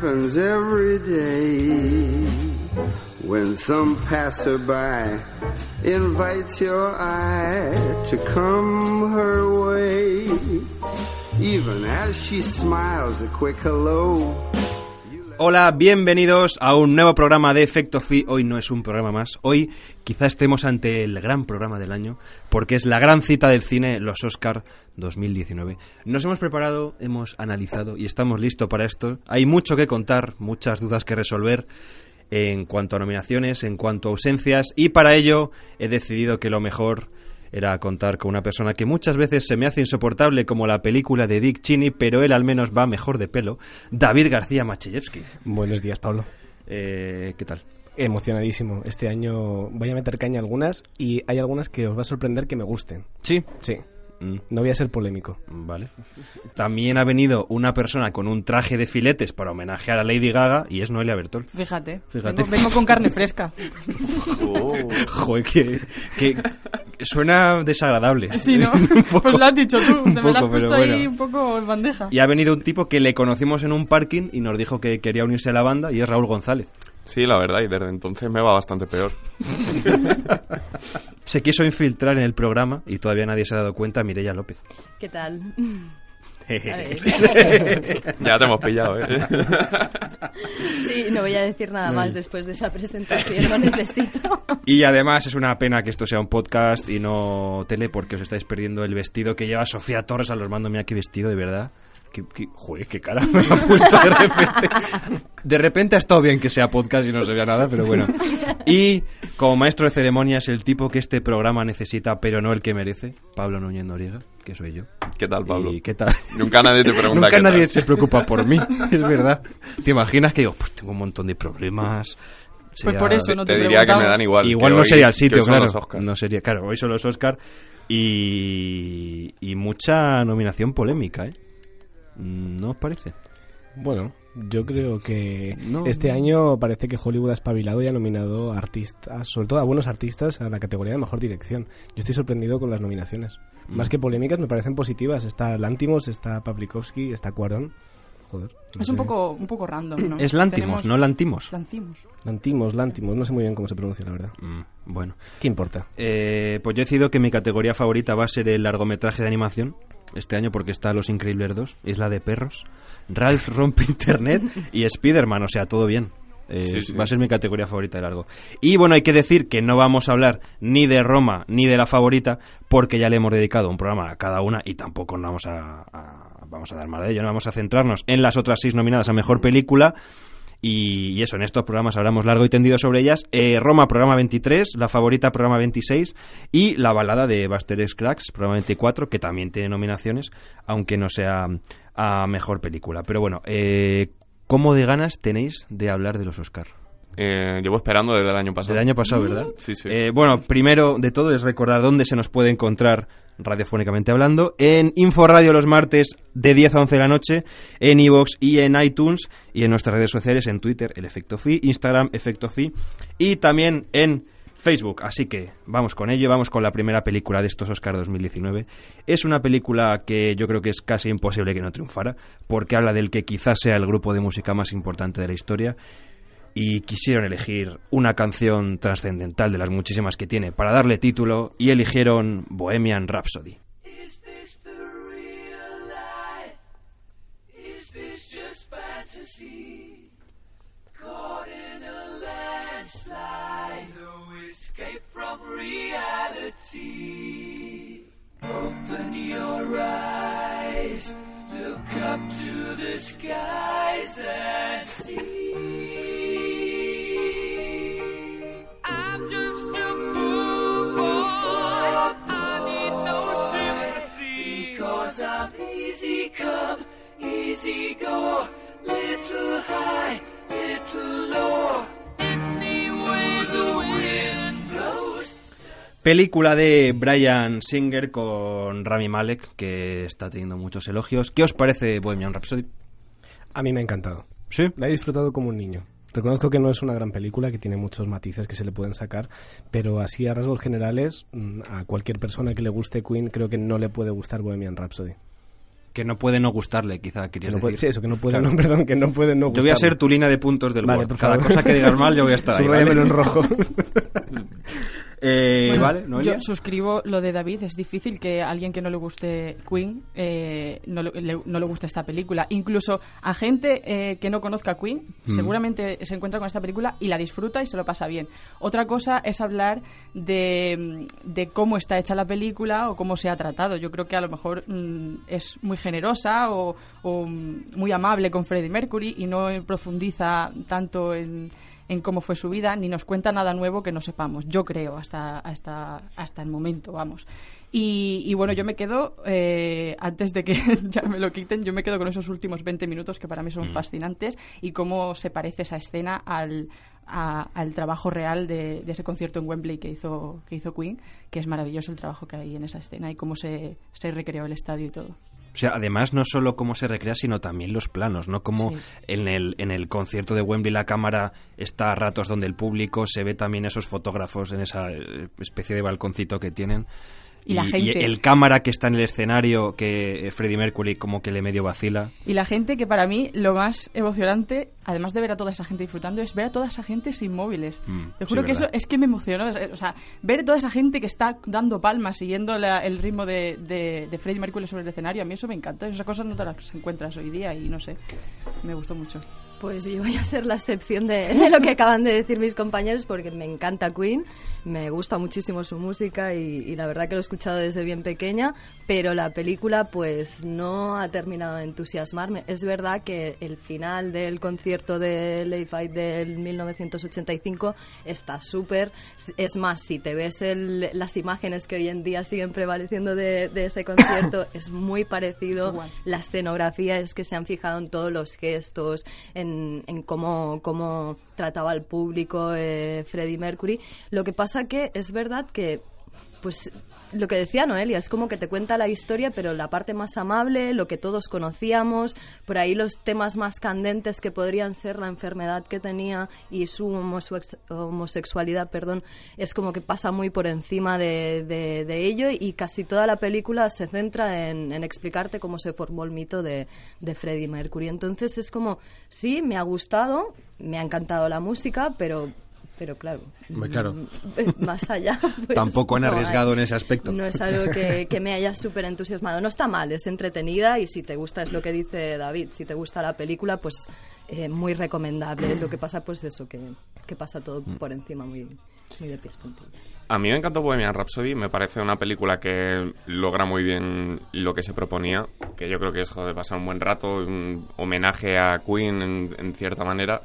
happens every day when some passerby invites your eye to come her way. Even as she smiles a quick hello. Hola, bienvenidos a un nuevo programa de Efecto Fi. Hoy no es un programa más. Hoy quizá estemos ante el gran programa del año, porque es la gran cita del cine, los Oscar 2019. Nos hemos preparado, hemos analizado y estamos listos para esto. Hay mucho que contar, muchas dudas que resolver en cuanto a nominaciones, en cuanto a ausencias, y para ello he decidido que lo mejor era contar con una persona que muchas veces se me hace insoportable como la película de Dick Cheney, pero él al menos va mejor de pelo, David García Macheyevsky. Buenos días, Pablo. Eh, ¿Qué tal? Emocionadísimo. Este año voy a meter caña algunas y hay algunas que os va a sorprender que me gusten. Sí. Sí. Mm, No voy a ser polémico. Vale. También ha venido una persona con un traje de filetes para homenajear a Lady Gaga y es Noelia Bertol. Fíjate. Fíjate. Vengo, vengo con carne fresca. Joder, que, que suena desagradable. Sí, ¿no? Poco. Pues lo has dicho tú. Un Se me lo has poco, pero puesto ahí bueno. un poco en bandeja. Y ha venido un tipo que le conocimos en un parking y nos dijo que quería unirse a la banda y es Raúl González. Sí, la verdad, y desde entonces me va bastante peor. Se quiso infiltrar en el programa y todavía nadie se ha dado cuenta, Mireia López. ¿Qué tal? Ya te hemos pillado, ¿eh? Sí, no voy a decir nada más después de esa presentación, lo necesito. Y además es una pena que esto sea un podcast y no tele porque os estáis perdiendo el vestido que lleva Sofía Torres a los mandos. Mira qué vestido, de verdad. Qué, qué- joder, qué cara me ha puesto de repente. De repente ha estado bien que sea podcast y no se vea nada, pero bueno. Y como maestro de ceremonias, el tipo que este programa necesita, pero no el que merece, Pablo Núñez Noriega, que soy yo. ¿Qué tal, Pablo? ¿Y qué tal? Nunca nadie te pregunta Nunca qué nadie tal. se preocupa por mí, es verdad. ¿Te imaginas que digo, pues tengo un montón de problemas? Pues Sería- por eso no te, Te diría que me dan igual. Igual no hoy- sería el sitio, claro. No sería, claro, hoy son los Oscar y, y mucha nominación polémica, ¿eh? Mm, ¿No os parece? Bueno, yo creo que No. este año parece que Hollywood ha espabilado y ha nominado a artistas, sobre todo a buenos artistas, a la categoría de mejor dirección. Yo estoy sorprendido con las nominaciones. Más Mm. que polémicas, me parecen positivas. Está Lantimos, está Pavlikovsky, está Cuarón. Joder. no Es un poco, un poco random, ¿no? Es Lantimos, Tenemos- no Lantimos. Lantimos. Lantimos, Lantimos, no sé muy bien cómo se pronuncia, la verdad. Mm, bueno, ¿Qué importa? Eh, pues yo he decidido que mi categoría favorita va a ser el largometraje de animación este año porque está Los Increíbles 2, Isla de Perros, Ralph rompe Internet y Spider-Man, o sea, todo bien. Eh, Sí, sí. Va a ser mi categoría favorita de largo. Y bueno, hay que decir que no vamos a hablar ni de Roma ni de la favorita porque ya le hemos dedicado un programa a cada una y tampoco nos vamos a, a- vamos a dar más de ello. No vamos a centrarnos en las otras seis nominadas a mejor película. Y, y eso, en estos programas hablamos largo y tendido sobre ellas. Eh, Roma, programa 23, La Favorita, programa 26, y La Balada de Buster Scruggs, programa 24, que también tiene nominaciones, aunque no sea a Mejor Película. Pero bueno, eh, ¿cómo de ganas tenéis de hablar de los Oscar? Eh, llevo esperando desde el año pasado. Del año pasado, ¿verdad? Sí, sí. Eh, bueno, primero de todo es recordar dónde se nos puede encontrar radiofónicamente hablando. En Inforadio los martes de 10 a 11 de la noche, en iVoox y en iTunes y en nuestras redes sociales, en Twitter, el Efecto Fi, Instagram, Efecto Fi y también en Facebook. Así que vamos con ello, vamos con la primera película de estos Oscars 2019. Es una película que yo creo que es casi imposible que no triunfara, porque habla del que quizás sea el grupo de música más importante de la historia y quisieron elegir una canción trascendental de las muchísimas que tiene para darle título y eligieron Bohemian Rhapsody. Open your eyes, look up to the skies and see. Película de Brian Singer con Rami Malek, que está teniendo muchos elogios. ¿Qué os parece Bohemian Rhapsody? A mí me ha encantado. ¿Sí? La he disfrutado como un niño. Reconozco que no es una gran película, que tiene muchos matices que se le pueden sacar, pero así a rasgos generales, mm, a cualquier persona que le guste Queen, creo que no le puede gustar Bohemian Rhapsody. Que no puede no gustarle, quizá Que querías no puede, sí, decir. eso, que no puede, no, perdón, que no puede no Yo voy a gustarle. ser tu línea de puntos del Vale, Word. por Cada favor. cosa que digas mal, yo voy a estar ahí. ¿vale? en rojo. Eh, Bueno, ¿Vale? ¿Noelia? Yo suscribo lo de David. Es difícil que a alguien que no le guste Queen eh, no, le, le- no le guste esta película. Incluso a gente eh, que no conozca Queen, Mm. seguramente se encuentra con esta película y la disfruta y se lo pasa bien. Otra cosa es hablar de, de cómo está hecha la película o cómo se ha tratado. Yo creo que a lo mejor mm, es muy generosa o, o, mm, muy amable con Freddie Mercury y no profundiza tanto en en cómo fue su vida, ni nos cuenta nada nuevo que no sepamos, yo creo, hasta, hasta, hasta el momento, vamos. Y, y bueno, yo me quedo, eh, antes de que ya me lo quiten, yo me quedo con esos últimos 20 minutos que para mí son fascinantes y cómo se parece esa escena al, a- al trabajo real de, de ese concierto en Wembley que hizo, que hizo Queen, que es maravilloso el trabajo que hay en esa escena y cómo se, se recreó el estadio y todo. O sea, además no solo cómo se recrea, sino también los planos, ¿no? Como Sí. en, el, en el concierto de Wembley la cámara está a ratos donde el público se ve también esos fotógrafos en esa eh, especie de balconcito que tienen. Y la gente. el cámara que está en el escenario que Freddie Mercury como que le medio vacila. Y la gente que para mí lo más emocionante, además de ver a toda esa gente disfrutando, es ver a toda esa gente sin móviles. Mm, Te juro sí, que eso verdad. es que me emocionó. O sea, ver toda esa gente que está dando palmas, siguiendo la- el ritmo de, de, de Freddie Mercury sobre el escenario, a mí eso me encanta. Esas cosas no te las encuentras hoy día y no sé, me gustó mucho. Pues yo voy a ser la excepción de, de lo que acaban de decir mis compañeros porque me encanta Queen, me gusta muchísimo su música y, y la verdad que lo he escuchado desde bien pequeña, pero la película pues no ha terminado de entusiasmarme. Es verdad que el final del concierto de Late Fight del 1985 está súper, es más, si te ves el- las imágenes que hoy en día siguen prevaleciendo de, de ese concierto, es muy parecido. Es la escenografía es que se han fijado en todos los gestos, en, en cómo, cómo trataba al público eh, Freddie Mercury. Lo que pasa que es verdad que, pues, lo que decía Noelia, es como que te cuenta la historia, pero la parte más amable, lo que todos conocíamos, por ahí los temas más candentes que podrían ser la enfermedad que tenía y su homosex- homosexualidad, perdón, es como que pasa muy por encima de ello y casi toda la película se centra en, en explicarte cómo se formó el mito de, de Freddie Mercury. Entonces es como, sí, me ha gustado, me ha encantado la música, pero... Pero claro, claro. mm, más allá. pues, Tampoco han no hay. arriesgado en ese aspecto. No es algo que, que me haya súper entusiasmado. No está mal, es entretenida y si te gusta, es lo que dice David, si te gusta la película, pues eh, muy recomendable. Lo que pasa, pues eso, que, que pasa todo por encima muy, muy de pies puntillas. A mí me encantó Bohemian Rhapsody, me parece una película que logra muy bien lo que se proponía, que yo creo que es joder, pasar un buen rato, un homenaje a Queen en, en cierta manera.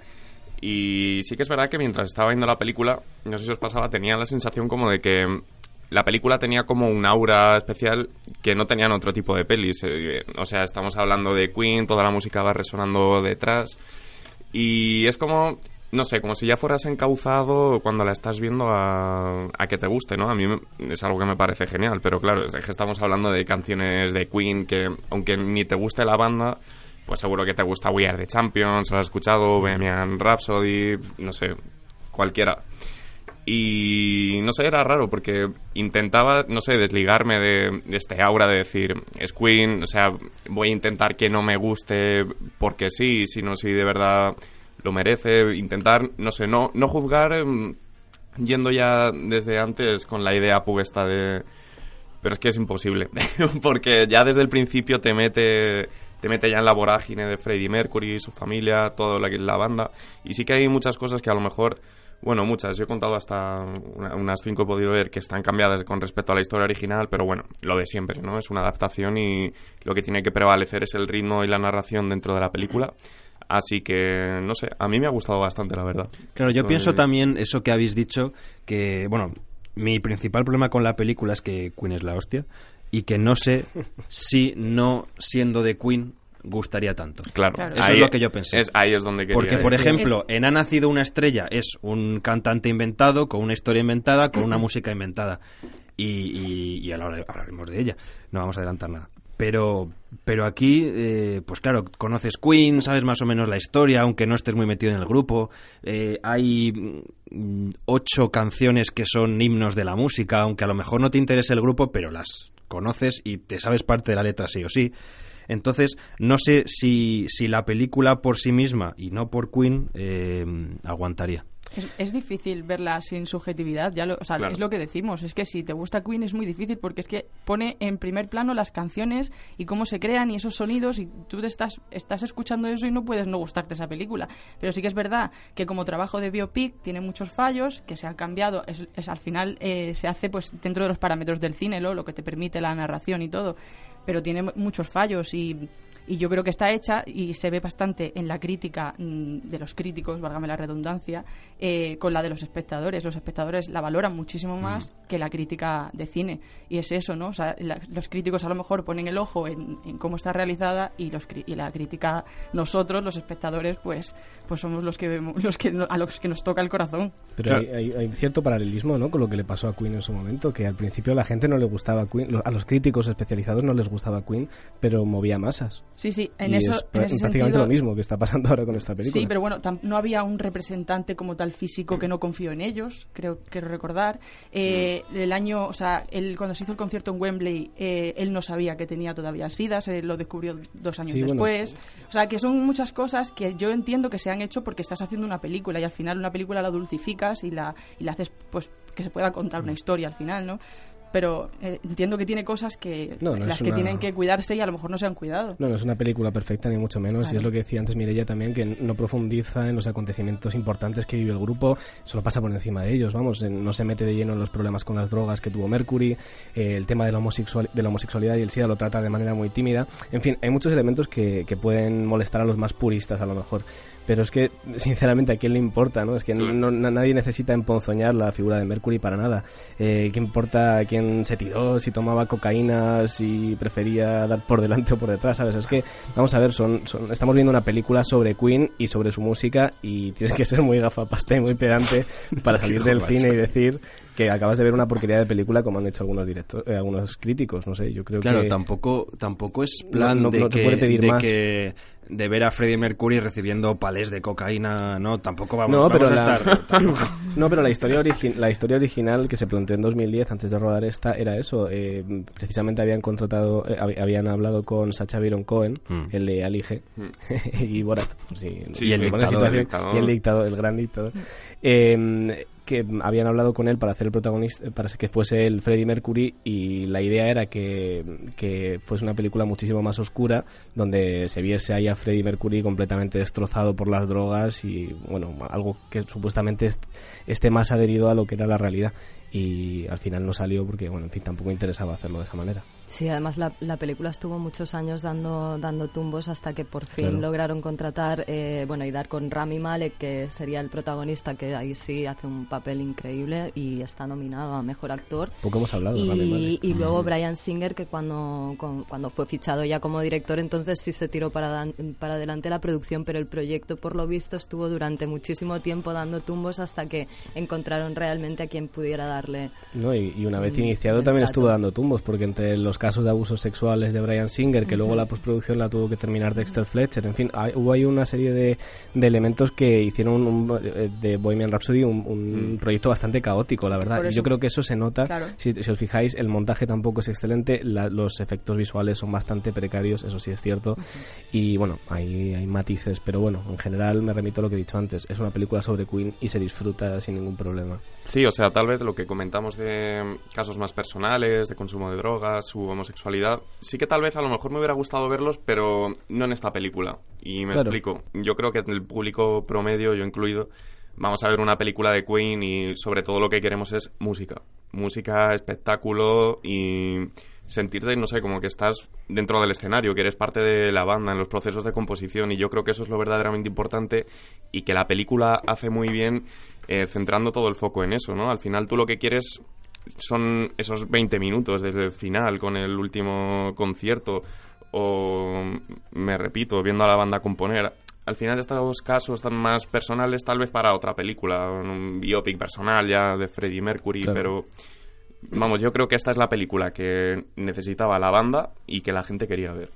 Y sí que es verdad que mientras estaba viendo la película, no sé si os pasaba, tenía la sensación como de que la película tenía como un aura especial que no tenían otro tipo de pelis. Eh, O sea, estamos hablando de Queen, toda la música va resonando detrás. Y es como, no sé, como si ya fueras encauzado cuando la estás viendo a, a que te guste, ¿no? A mí es algo que me parece genial, pero claro, es que estamos hablando de canciones de Queen que, aunque ni te guste la banda, pues seguro que te gusta We Are the Champions, lo has escuchado, Bohemian Rhapsody, no sé, cualquiera. Y no sé, era raro porque intentaba, no sé, desligarme de, de este aura de decir, es Queen, o sea, voy a intentar que no me guste porque sí, sino si de verdad lo merece, intentar, no sé, no, no juzgar em, yendo ya desde antes con la idea puesta de... Pero es que es imposible, porque ya desde el principio te mete, te mete ya en la vorágine de Freddie Mercury, su familia, toda la, la banda, y sí que hay muchas cosas que a lo mejor bueno, muchas. Yo he contado hasta una- unas cinco he podido ver que están cambiadas con respecto a la historia original, pero bueno, lo de siempre, ¿no? Es una adaptación y lo que tiene que prevalecer es el ritmo y la narración dentro de la película. Así que, no sé, a mí me ha gustado bastante, la verdad. Claro, yo Estoy- pienso también eso que habéis dicho, que, bueno, mi principal problema con la película es que Queen es la hostia y que no sé si no siendo de Queen gustaría tanto. Claro, Claro. Eso es lo que yo pensé. es- ahí es donde quería Porque, por ejemplo, en Ha nacido una estrella es un cantante inventado, con una historia inventada, con una música inventada. Y, y, y ahora hablaremos de ella. No vamos a adelantar nada. pero pero aquí eh, pues claro conoces Queen sabes más o menos la historia aunque no estés muy metido en el grupo Eh, hay mm, ocho canciones que son himnos de la música aunque a lo mejor no te interese el grupo pero las conoces y te sabes parte de la letra sí o sí. Entonces no sé si, si la película por sí misma y no por Queen eh, aguantaría Es, es difícil verla sin subjetividad, ya lo, o sea, Claro. es lo que decimos. Es que si te gusta Queen es muy difícil porque es que pone en primer plano las canciones y cómo se crean y esos sonidos y tú te estás, estás escuchando eso y no puedes no gustarte esa película. Pero sí que es verdad que como trabajo de biopic tiene muchos fallos que se han cambiado. Es, es al final eh, se hace pues dentro de los parámetros del cine, ¿no? lo que te permite la narración y todo. Pero tiene muchos fallos y y yo creo que está hecha y se ve bastante en la crítica mm, de los críticos, válgame la redundancia, eh, con la de los espectadores. Los espectadores la valoran muchísimo más que la crítica de cine. Y es eso, ¿no? O sea, la- los críticos a lo mejor ponen el ojo en, en cómo está realizada y, los, y la crítica, nosotros, los espectadores, pues, pues somos los que vemos, los que no- a los que nos toca el corazón. Pero Claro. hay, hay- hay cierto paralelismo ¿no? con lo que le pasó a Queen en su momento, que al principio a la gente no le gustaba Queen, a los críticos especializados no les gustaba Queen, pero movía masas. Sí, sí, en y eso, es en ese prácticamente sentido- lo mismo que está pasando ahora con esta película. Sí, pero bueno, no había un representante como tal físico que no confió en ellos, creo quiero recordar. Eh, Mm. El año, o sea, él, cuando se hizo el concierto en Wembley, eh, él no sabía que tenía todavía SIDA, se lo descubrió dos años Sí, bueno. después. O sea, que son muchas cosas que yo entiendo que se han hecho porque estás haciendo una película y al final una película la dulcificas y la, y la haces, pues, que se pueda contar Mm. una historia al final, ¿no? Pero eh, entiendo que tiene cosas que No, no las que una- tienen que cuidarse y a lo mejor no se han cuidado. No, no es una película perfecta, ni mucho menos. Y es lo que decía antes Mireia también, que no profundiza en los acontecimientos importantes que vive el grupo, solo pasa por encima de ellos, vamos, no se mete de lleno en los problemas con las drogas que tuvo Mercury, eh, el tema de la, homosexual- de la homosexualidad y el SIDA lo trata de manera muy tímida. En fin, hay muchos elementos que, que pueden molestar a los más puristas a lo mejor. Pero es que, sinceramente, ¿a quién le importa? ¿no? Es que no- no- nadie necesita emponzoñar la figura de Mercury para nada. Eh, ¿Qué importa quién se tiró, si tomaba cocaína, si prefería dar por delante o por detrás? ¿Sabes? Es que, vamos a ver, son, son- estamos viendo una película sobre Queen y sobre su música y tienes que ser muy gafapasta y muy pedante para salir del cine y decir que acabas de ver una porquería de película como han hecho algunos directores, eh, algunos críticos, no sé, yo creo Claro, que... tampoco, tampoco es plan no- de, que, puede pedir de más. que de ver a Freddie Mercury recibiendo de cocaína, no, tampoco vamos, No, pero vamos a estar... no, pero la historia, la historia original que se planteó en 2010 antes de rodar esta era eso. eh, precisamente habían contratado, eh, hab- habían hablado con Sacha Baron Cohen, Mm. el de Ali G, y Borat, sí, Sí, Y el dictador, el dictador. y el dictador, el gran dictador. Eh, que habían hablado con él para hacer el protagonista, para que fuese el Freddie Mercury y la idea era que, que fuese una película muchísimo más oscura donde se viese ahí a Freddie Mercury completamente destrozado por las drogas y bueno, algo que supuestamente est- esté más adherido a lo que era la realidad y al final no salió porque bueno, en fin, tampoco interesaba hacerlo de esa manera. Sí, además la, la película estuvo muchos años dando, dando tumbos hasta que por fin Claro. lograron contratar eh, bueno, y dar con Rami Malek, que sería el protagonista, que ahí sí hace un papel increíble y está nominado a Mejor Actor. Poco hemos hablado de Rami Y, Malek. y luego Brian Singer, que cuando, con- cuando fue fichado ya como director, entonces sí se tiró para, dan- para adelante la producción, pero el proyecto, por lo visto, estuvo durante muchísimo tiempo dando tumbos hasta que encontraron realmente a quien pudiera darle. No, y, y una vez Mm, iniciado también trato. estuvo dando tumbos, porque entre los casos de abusos sexuales de Brian Singer, que luego la postproducción la tuvo que terminar Dexter Fletcher, en fin, hay- hubo ahí una serie de, de elementos que hicieron un- eh, de Bohemian Rhapsody un, un proyecto bastante caótico, la verdad. Y Yo creo que eso se nota, Claro. si, si os fijáis, el montaje tampoco es excelente, la- los efectos visuales son bastante precarios, eso sí es cierto, y bueno, hay, hay matices, pero bueno, en general me remito a lo que he dicho antes, es una película sobre Queen y se disfruta sin ningún problema. Sí, o sea, tal vez lo que comentamos de casos más personales, de consumo de drogas, su homosexualidad, sí que tal vez a lo mejor me hubiera gustado verlos, pero no en esta película. Y me Claro. explico. Yo creo que el público promedio, yo incluido, vamos a ver una película de Queen y sobre todo lo que queremos es música. Música, espectáculo y sentirte, no sé, como que estás dentro del escenario, que eres parte de la banda en los procesos de composición y yo creo que eso es lo verdaderamente importante y que la película hace muy bien eh, centrando todo el foco en eso, ¿no? Al final tú lo que quieres son esos 20 minutos desde el final con el último concierto o, me repito, viendo a la banda componer. Al final estos casos están más personales tal vez para otra película, un biopic personal ya de Freddie Mercury, Claro. pero vamos, yo creo que esta es la película que necesitaba la banda y que la gente quería ver.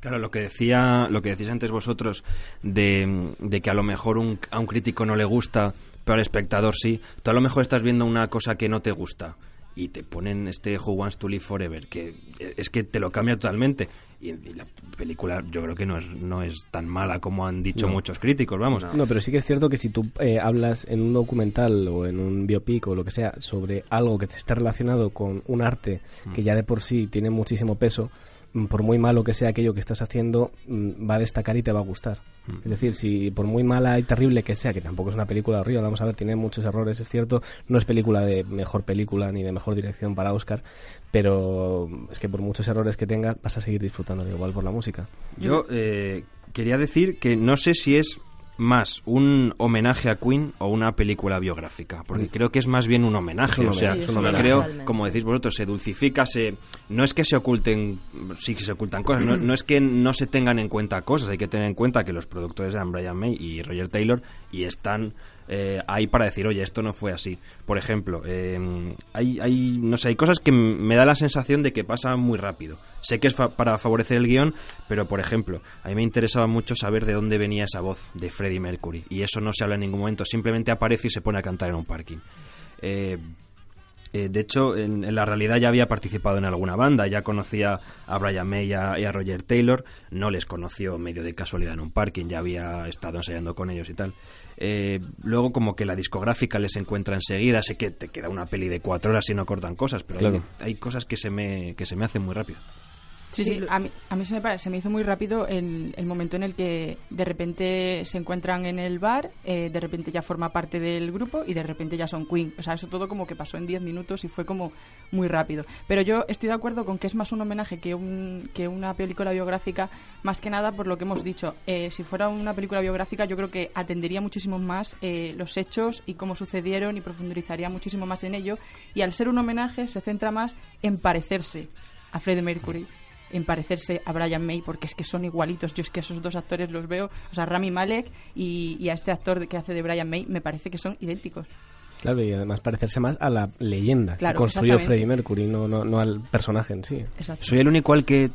Claro, lo que decía, lo que decís antes vosotros de, de que a lo mejor un- a un crítico no le gusta, pero al espectador sí. Tú a lo mejor estás viendo una cosa que no te gusta y te ponen este Who Wants to Live Forever, que es que te lo cambia totalmente. Y, y la película yo creo que no es, no es tan mala como han dicho No. muchos críticos, vamos. No, pero sí que es cierto que si tú eh, hablas en un documental o en un biopic o lo que sea sobre algo que está relacionado con un arte que ya de por sí tiene muchísimo peso, mm, por muy malo que sea aquello que estás haciendo, mm, va a destacar y te va a gustar. Es decir, si por muy mala y terrible que sea, que tampoco es una película horrible, vamos a ver, tiene muchos errores, es cierto, no es película de mejor película ni de mejor dirección para Oscar, pero es que por muchos errores que tenga vas a seguir disfrutando igual por la música. Yo eh, quería decir que no sé si es más un homenaje a Queen o una película biográfica, porque creo que es más bien un homenaje. O sea, creo, como decís vosotros, se dulcifica, se, no es que se oculten, sí que se ocultan cosas, no, no es que no se tengan en cuenta cosas, hay que tener en cuenta que los productores eran Brian May y Roger Taylor y están eh, ahí para decir, oye, esto no fue así. Por ejemplo, eh, hay, hay, no sé, hay cosas que me da la sensación de que pasa muy rápido. Sé que es para favorecer el guion, pero por ejemplo, a mí me interesaba mucho saber de dónde venía esa voz de Freddie Mercury. Y eso no se habla en ningún momento, simplemente aparece y se pone a cantar en un parking. Eh, eh, de hecho, en, en la realidad ya había participado en alguna banda, ya conocía a Brian May y a, y a Roger Taylor, no les conoció medio de casualidad en un parking, ya había estado ensayando con ellos y tal. Eh, luego como que la discográfica les encuentra enseguida, sé que te queda una peli de cuatro horas y no cortan cosas, pero Claro. hay, hay cosas que se me, que se me hacen muy rápido. Sí, Sí, a mí, a mí se, me, pare- se me hizo muy rápido el, el momento en el que de repente se encuentran en el bar, eh, de repente ya forma parte del grupo y de repente ya son Queen. O sea, eso todo como que pasó en 10 minutos y fue como muy rápido. Pero yo estoy de acuerdo con que es más un homenaje que, un, que una película biográfica, más que nada por lo que hemos dicho. Eh, si fuera una película biográfica, yo creo que atendería muchísimo más eh, los hechos y cómo sucedieron y profundizaría muchísimo más en ello. Y al ser un homenaje, se centra más en parecerse a Freddie Mercury en parecerse a Brian May porque es que son igualitos. Yo es que esos dos actores los veo, o sea, Rami Malek y, y a este actor que hace de Brian May me parece que son idénticos. Claro, y además parecerse más a la leyenda Claro, que construyó. Freddie Mercury, no, no, no al personaje en sí. Exacto. Soy el único al que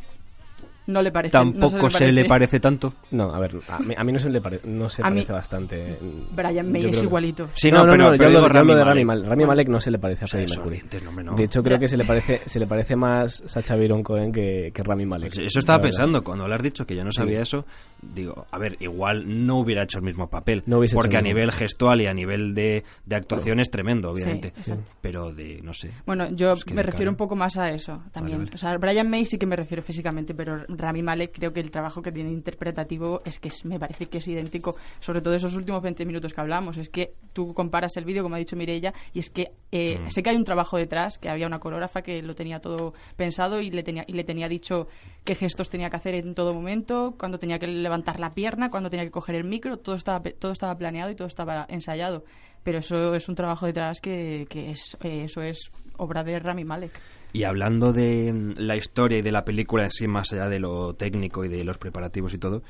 No le parece. no tampoco se le parece tanto. No, a ver, a mí, a mí no se le pare- no se A mí- parece bastante. Brian May Yo es igualito. Sí, no, no, no, pero, no, pero yo hablo, digo yo hablo de Rami Rami Malek. Rami Malek no se le parece a Freddie Mercury. no, no. De hecho, creo que se le parece, se le parece más Sacha Baron Cohen que, que Rami Malek. Pues eso estaba pensando, cuando le has dicho que yo no sabía eso, digo, a ver, igual no hubiera hecho el mismo papel, No porque a mismo. nivel gestual y a nivel de, de actuación es tremendo, obviamente, Sí, pero de, no sé. Bueno, yo me refiero un poco más a eso también. O sea, Brian May sí que me refiero físicamente, pero Rami Malek creo que el trabajo que tiene interpretativo es que es- me parece que es idéntico, sobre todo esos últimos 20 minutos que hablamos. Es que tú comparas el vídeo, como ha dicho Mireia, y es que eh, Mm. sé que hay un trabajo detrás, que había una coreógrafa que lo tenía todo pensado y le tenía, y le tenía dicho qué gestos tenía que hacer en todo momento, cuando tenía que levantar la pierna, cuando tenía que coger el micro, todo estaba, todo estaba planeado y todo estaba ensayado. Pero eso es un trabajo detrás que, que es, eh, eso es obra de Rami Malek. Y hablando de mm, la historia y de la película en sí, más allá de lo técnico y de los preparativos y todo,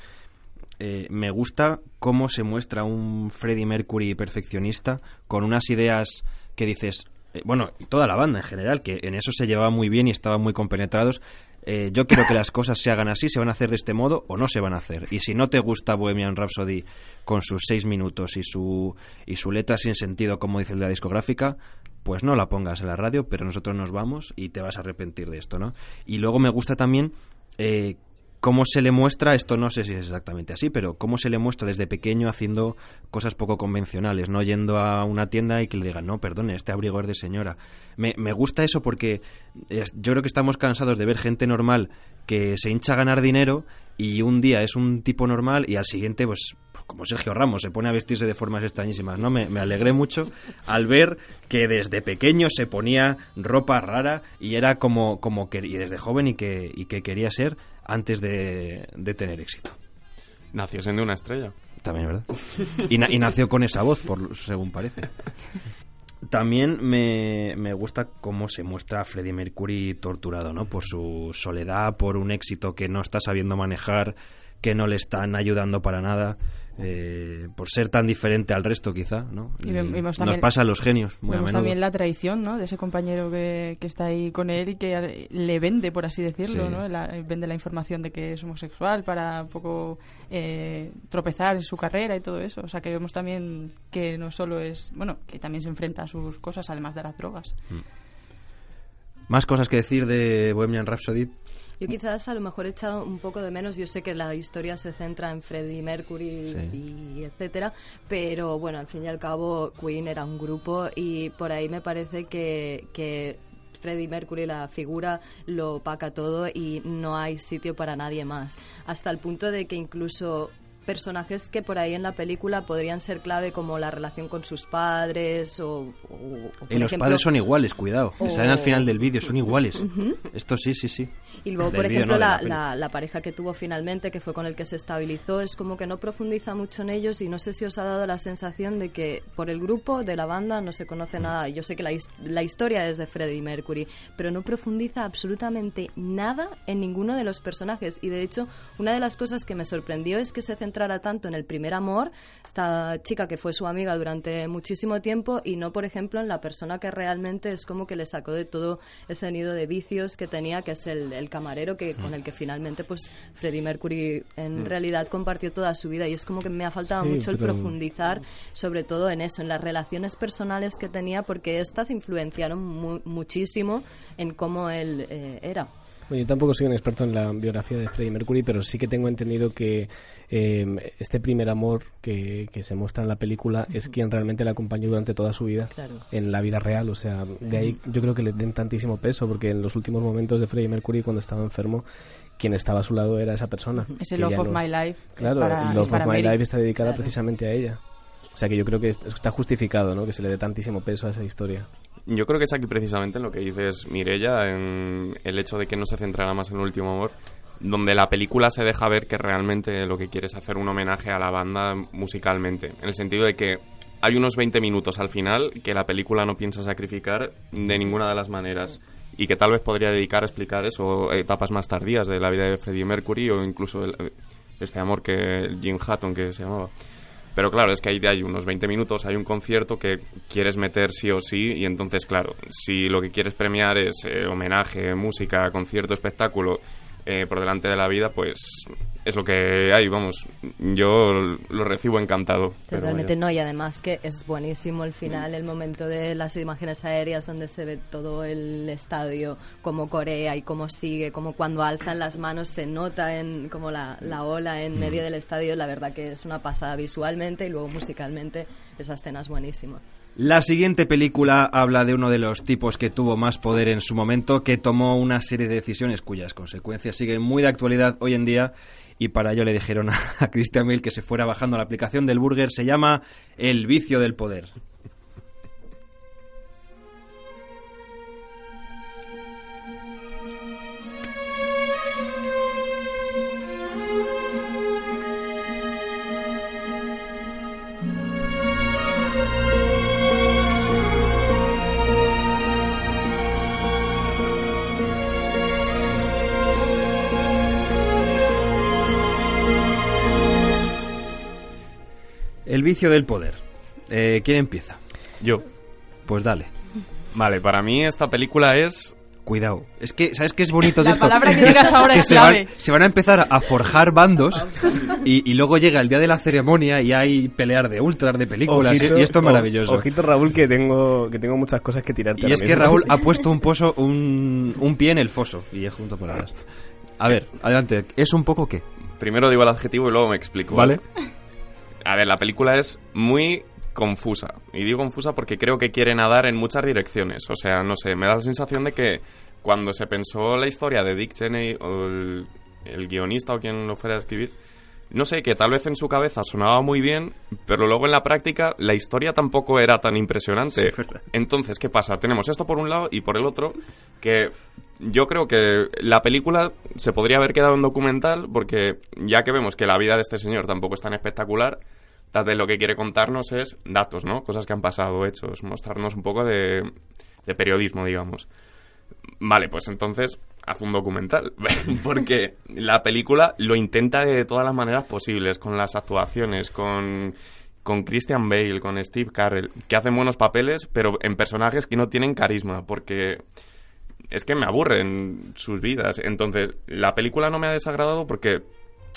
eh, me gusta cómo se muestra un Freddie Mercury perfeccionista con unas ideas que dices, eh, bueno, toda la banda en general, que en eso se llevaba muy bien y estaban muy compenetrados. Eh, yo quiero que las cosas se hagan así, se van a hacer de este modo o no se van a hacer. Y si no te gusta Bohemian Rhapsody con sus seis minutos y su, y su letra sin sentido, como dice la discográfica, pues no la pongas en la radio, pero nosotros nos vamos y te vas a arrepentir de esto, ¿no? Y luego me gusta también eh, cómo se le muestra, esto no sé si es exactamente así, pero cómo se le muestra desde pequeño haciendo cosas poco convencionales, no yendo a una tienda y que le digan, no, perdone, este abrigo es de señora. Me, me gusta eso porque yo creo que estamos cansados de ver gente normal que se hincha a ganar dinero y un día es un tipo normal y al siguiente, pues, como Sergio Ramos, se pone a vestirse de formas extrañísimas, ¿no? Me, me alegré mucho al ver que desde pequeño se ponía ropa rara y era como, como que, y desde joven y que, y que quería ser antes de, de tener éxito. Nació siendo una estrella. También, ¿verdad? Y, na- y nació con esa voz, por, según parece. También me, me gusta cómo se muestra a Freddie Mercury torturado, ¿no? Por su soledad, por un éxito que no está sabiendo manejar, que no le están ayudando para nada. Eh, por ser tan diferente al resto quizá, ¿no? Y nos pasa a los genios muy Vemos también la traición, ¿no? De ese compañero que, que está ahí con él y que le vende, por así decirlo, Sí. ¿no? La- vende la información de que es homosexual para un poco eh, tropezar en su carrera y todo eso. O sea, que vemos también que no solo es... Bueno, que también se enfrenta a sus cosas, además de las drogas. Más cosas que decir de Bohemian Rhapsody. Yo quizás a lo mejor he echado un poco de menos. Yo sé que la historia se centra en Freddie Mercury Sí. y etcétera, pero bueno, al fin y al cabo Queen era un grupo y por ahí me parece que, que Freddie Mercury, la figura, lo opaca todo y no hay sitio para nadie más. Hasta el punto de que incluso personajes que por ahí en la película podrían ser clave como la relación con sus padres o, o- o, por Y los ejemplo, padres son iguales, cuidado. que o- Salen al final del vídeo, son iguales. Esto sí, sí, sí. Y luego, Del por ejemplo, no, la, peli. la- la pareja que tuvo finalmente, que fue con el que se estabilizó, es como que no profundiza mucho en ellos y no sé si os ha dado la sensación de que por el grupo de la banda no se conoce nada. Yo sé que la, his- la historia es de Freddie Mercury, pero no profundiza absolutamente nada en ninguno de los personajes. Y de hecho, una de las cosas que me sorprendió es que se centrara tanto en el primer amor, esta chica que fue su amiga durante muchísimo tiempo, y no, por ejemplo, en la persona que realmente es como que le sacó de todo ese nido de vicios que tenía, que es el, el camarero que con el que finalmente pues Freddie Mercury en realidad compartió toda su vida y es como que me ha faltado Sí, mucho el pero- profundizar sobre todo en eso, en las relaciones personales que tenía porque estas influenciaron mu- muchísimo en cómo él eh, era. Bueno, yo tampoco soy un experto en la biografía de Freddie Mercury, pero sí que tengo entendido que eh, este primer amor que, que se muestra en la película es quien realmente le acompañó durante toda su vida Claro. en la vida real. O sea, de ahí yo creo que le den tantísimo peso, porque en los últimos momentos de Freddie Mercury, cuando estaba enfermo, quien estaba a su lado era esa persona. Ese que Love of no- My Life es Claro, para, el es Love para of My Mary. Life está dedicada Claro. precisamente a ella. O sea que yo creo que está justificado, ¿no? Que se le dé tantísimo peso a esa historia. Yo creo que es aquí precisamente en lo que dices Mirella, en el hecho de que no se centrará más en el último amor, donde la película se deja ver que realmente lo que quiere es hacer un homenaje a la banda musicalmente, en el sentido de que hay unos 20 minutos al final que la película no piensa sacrificar de ninguna de las maneras y que tal vez podría dedicar a explicar eso etapas más tardías de la vida de Freddie Mercury o incluso este amor que Jim Hatton que se llamaba. Pero claro, es que ahí hay unos 20 minutos, hay un concierto que quieres meter sí o sí, y entonces, claro, si lo que quieres premiar es eh, homenaje, música, concierto, espectáculo eh, por delante de la vida, pues es lo que hay, vamos. Yo lo recibo encantado. Totalmente no, y además que es buenísimo el final, el momento de las imágenes aéreas donde se ve todo el estadio, como Corea y cómo sigue, como cuando alzan las manos se nota en como la, la ola en medio del estadio, la verdad que es una pasada visualmente y luego musicalmente esa escena es buenísima. La siguiente película habla de uno de los tipos que tuvo más poder en su momento, que tomó una serie de decisiones cuyas consecuencias siguen muy de actualidad hoy en día. Y para ello le dijeron a, Christian Bale que se fuera bajando la aplicación del burger. Se llama El vicio del poder. Vicio del poder. Eh, ¿Quién empieza? Yo. Pues dale. Vale, para mí esta película es... Cuidado. Es que, ¿sabes qué es bonito de La esto? palabra que digas ahora es se van, se van a empezar a forjar bandos y, y luego llega el día de la ceremonia y hay pelear de ultras, de películas y- y esto es maravilloso. o- Ojito Raúl que tengo que tengo muchas cosas que tirarte. Y es que mismo. Raúl ha puesto un pozo, un, un pie en el foso y es junto palabras. A ver, adelante. ¿Es un poco qué? Primero digo el adjetivo y luego me explico. Vale. A ver, la película es muy confusa. Y digo confusa porque creo que quiere nadar en muchas direcciones. O sea, no sé, me da la sensación de que cuando se pensó la historia de Dick Cheney o el, el guionista o quien lo fuera a escribir, no sé, que tal vez en su cabeza sonaba muy bien, pero luego en la práctica la historia tampoco era tan impresionante. Sí. Entonces, ¿qué pasa? Tenemos esto por un lado y por el otro que yo creo que la película se podría haber quedado en documental porque ya que vemos que la vida de este señor tampoco es tan espectacular, tal lo que quiere contarnos es datos, ¿no? Cosas que han pasado, hechos, mostrarnos un poco de, de periodismo, digamos. Vale, pues entonces haz un documental. Porque la película lo intenta de todas las maneras posibles, con las actuaciones, con, con Christian Bale, con Steve Carell, que hacen buenos papeles, pero en personajes que no tienen carisma, porque es que me aburren sus vidas. Entonces, la película no me ha desagradado porque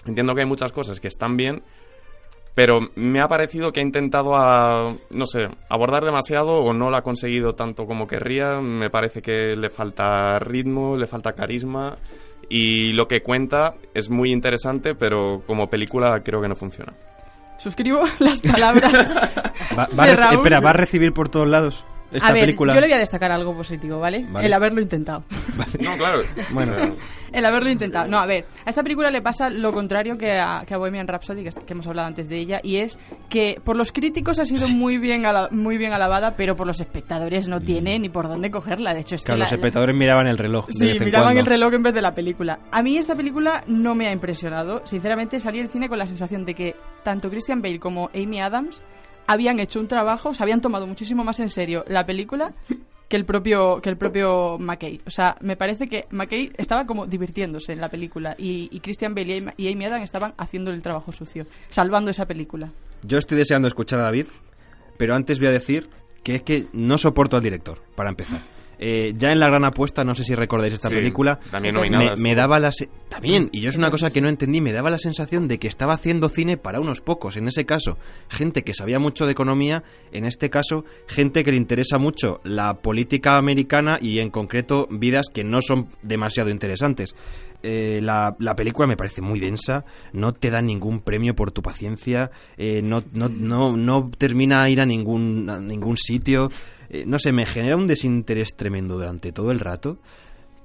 entiendo que hay muchas cosas que están bien, pero me ha parecido que ha intentado, a, no sé, abordar demasiado o no lo ha conseguido tanto como querría. Me parece que le falta ritmo, le falta carisma y lo que cuenta es muy interesante, pero como película creo que no funciona. Suscribo las palabras Va- va a de reci- Raúl. espera, ¿va a recibir por todos lados esta a ver, película? yo le voy a destacar algo positivo, ¿vale? Vale. El haberlo intentado. No, claro. Bueno. El haberlo intentado. No, a ver, a esta película le pasa lo contrario que a, que a Bohemian Rhapsody, que, hemos hablado antes de ella, y es que por los críticos ha sido muy bien, ala- muy bien alabada, pero por los espectadores no tiene ni por dónde cogerla. De hecho, es Claro, que los la- espectadores miraban el reloj. de Sí, vez en miraban cuando. el reloj en vez de la película. A mí esta película no me ha impresionado. Sinceramente, salí del cine con la sensación de que tanto Christian Bale como Amy Adams habían hecho un trabajo, se habían tomado muchísimo más en serio la película que el propio que el propio McKay. O sea, me parece que McKay estaba como divirtiéndose en la película y, y Christian Bale y Amy- Adams estaban haciendo el trabajo sucio, salvando esa película. Yo estoy deseando escuchar a David, pero antes voy a decir que es que no soporto al director, para empezar. Eh, ya en La Gran Apuesta, no sé si recordáis esta Sí, película, también me, me daba la... se- También, y yo es una cosa que no entendí, me daba la sensación de que estaba haciendo cine para unos pocos, en ese caso, gente que sabía mucho de economía, en este caso, gente que le interesa mucho la política americana y en concreto vidas que no son demasiado interesantes. Eh, la, la película me parece muy densa, no te da ningún premio por tu paciencia, eh, no, no, no, no termina a ir a ningún, a ningún sitio. Eh, no sé, me genera un desinterés tremendo durante todo el rato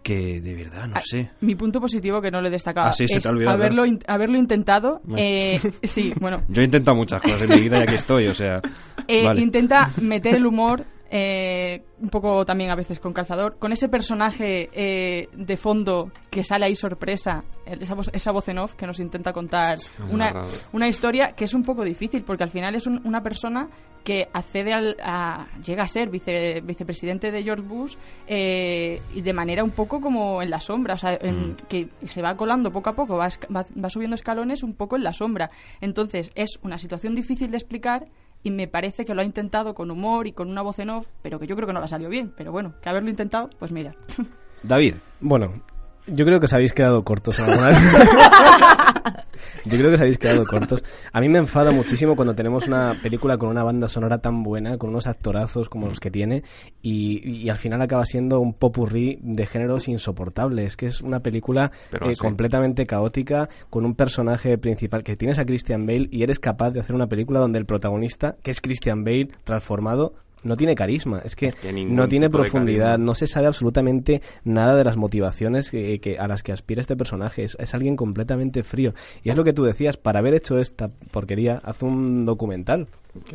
que de verdad no Ah, sé. Mi punto positivo que no le destacaba Ah, sí, se es haberlo, in- haberlo intentado. Bueno. eh, sí, bueno, Yo he intentado muchas cosas en mi vida y aquí estoy, o sea. Eh, vale. Intenta meter el humor eh, un poco también a veces con calzador, con ese personaje eh, de fondo que sale ahí sorpresa, esa voz, esa voz en off que nos intenta contar una, una historia que es un poco difícil porque al final es un- una persona que accede al, a, llega a ser vice- vicepresidente de George Bush eh, y de manera un poco como en la sombra, o sea, en- Mm. que se va colando poco a poco, va, va- va subiendo escalones un poco en la sombra. Entonces es una situación difícil de explicar y me parece que lo ha intentado con humor y con una voz en off, pero que yo creo que no la salió bien. Pero bueno, que haberlo intentado, pues mira. David, Bueno, yo creo que os habéis quedado cortos alguna Yo creo que os habéis quedado cortos. A mí me enfada muchísimo cuando tenemos una película con una banda sonora tan buena, con unos actorazos como los que tiene, y, y al final acaba siendo un popurrí de géneros insoportables. Es que es una película eh, completamente caótica, con un personaje principal que tienes a Christian Bale y eres capaz de hacer una película donde el protagonista, que es Christian Bale transformado, no tiene carisma, es que no tiene profundidad, no se sabe absolutamente nada de las motivaciones que, que- a las que aspira este personaje. Es, es alguien completamente frío. Y es lo que tú decías, para haber hecho esta porquería, haz un documental.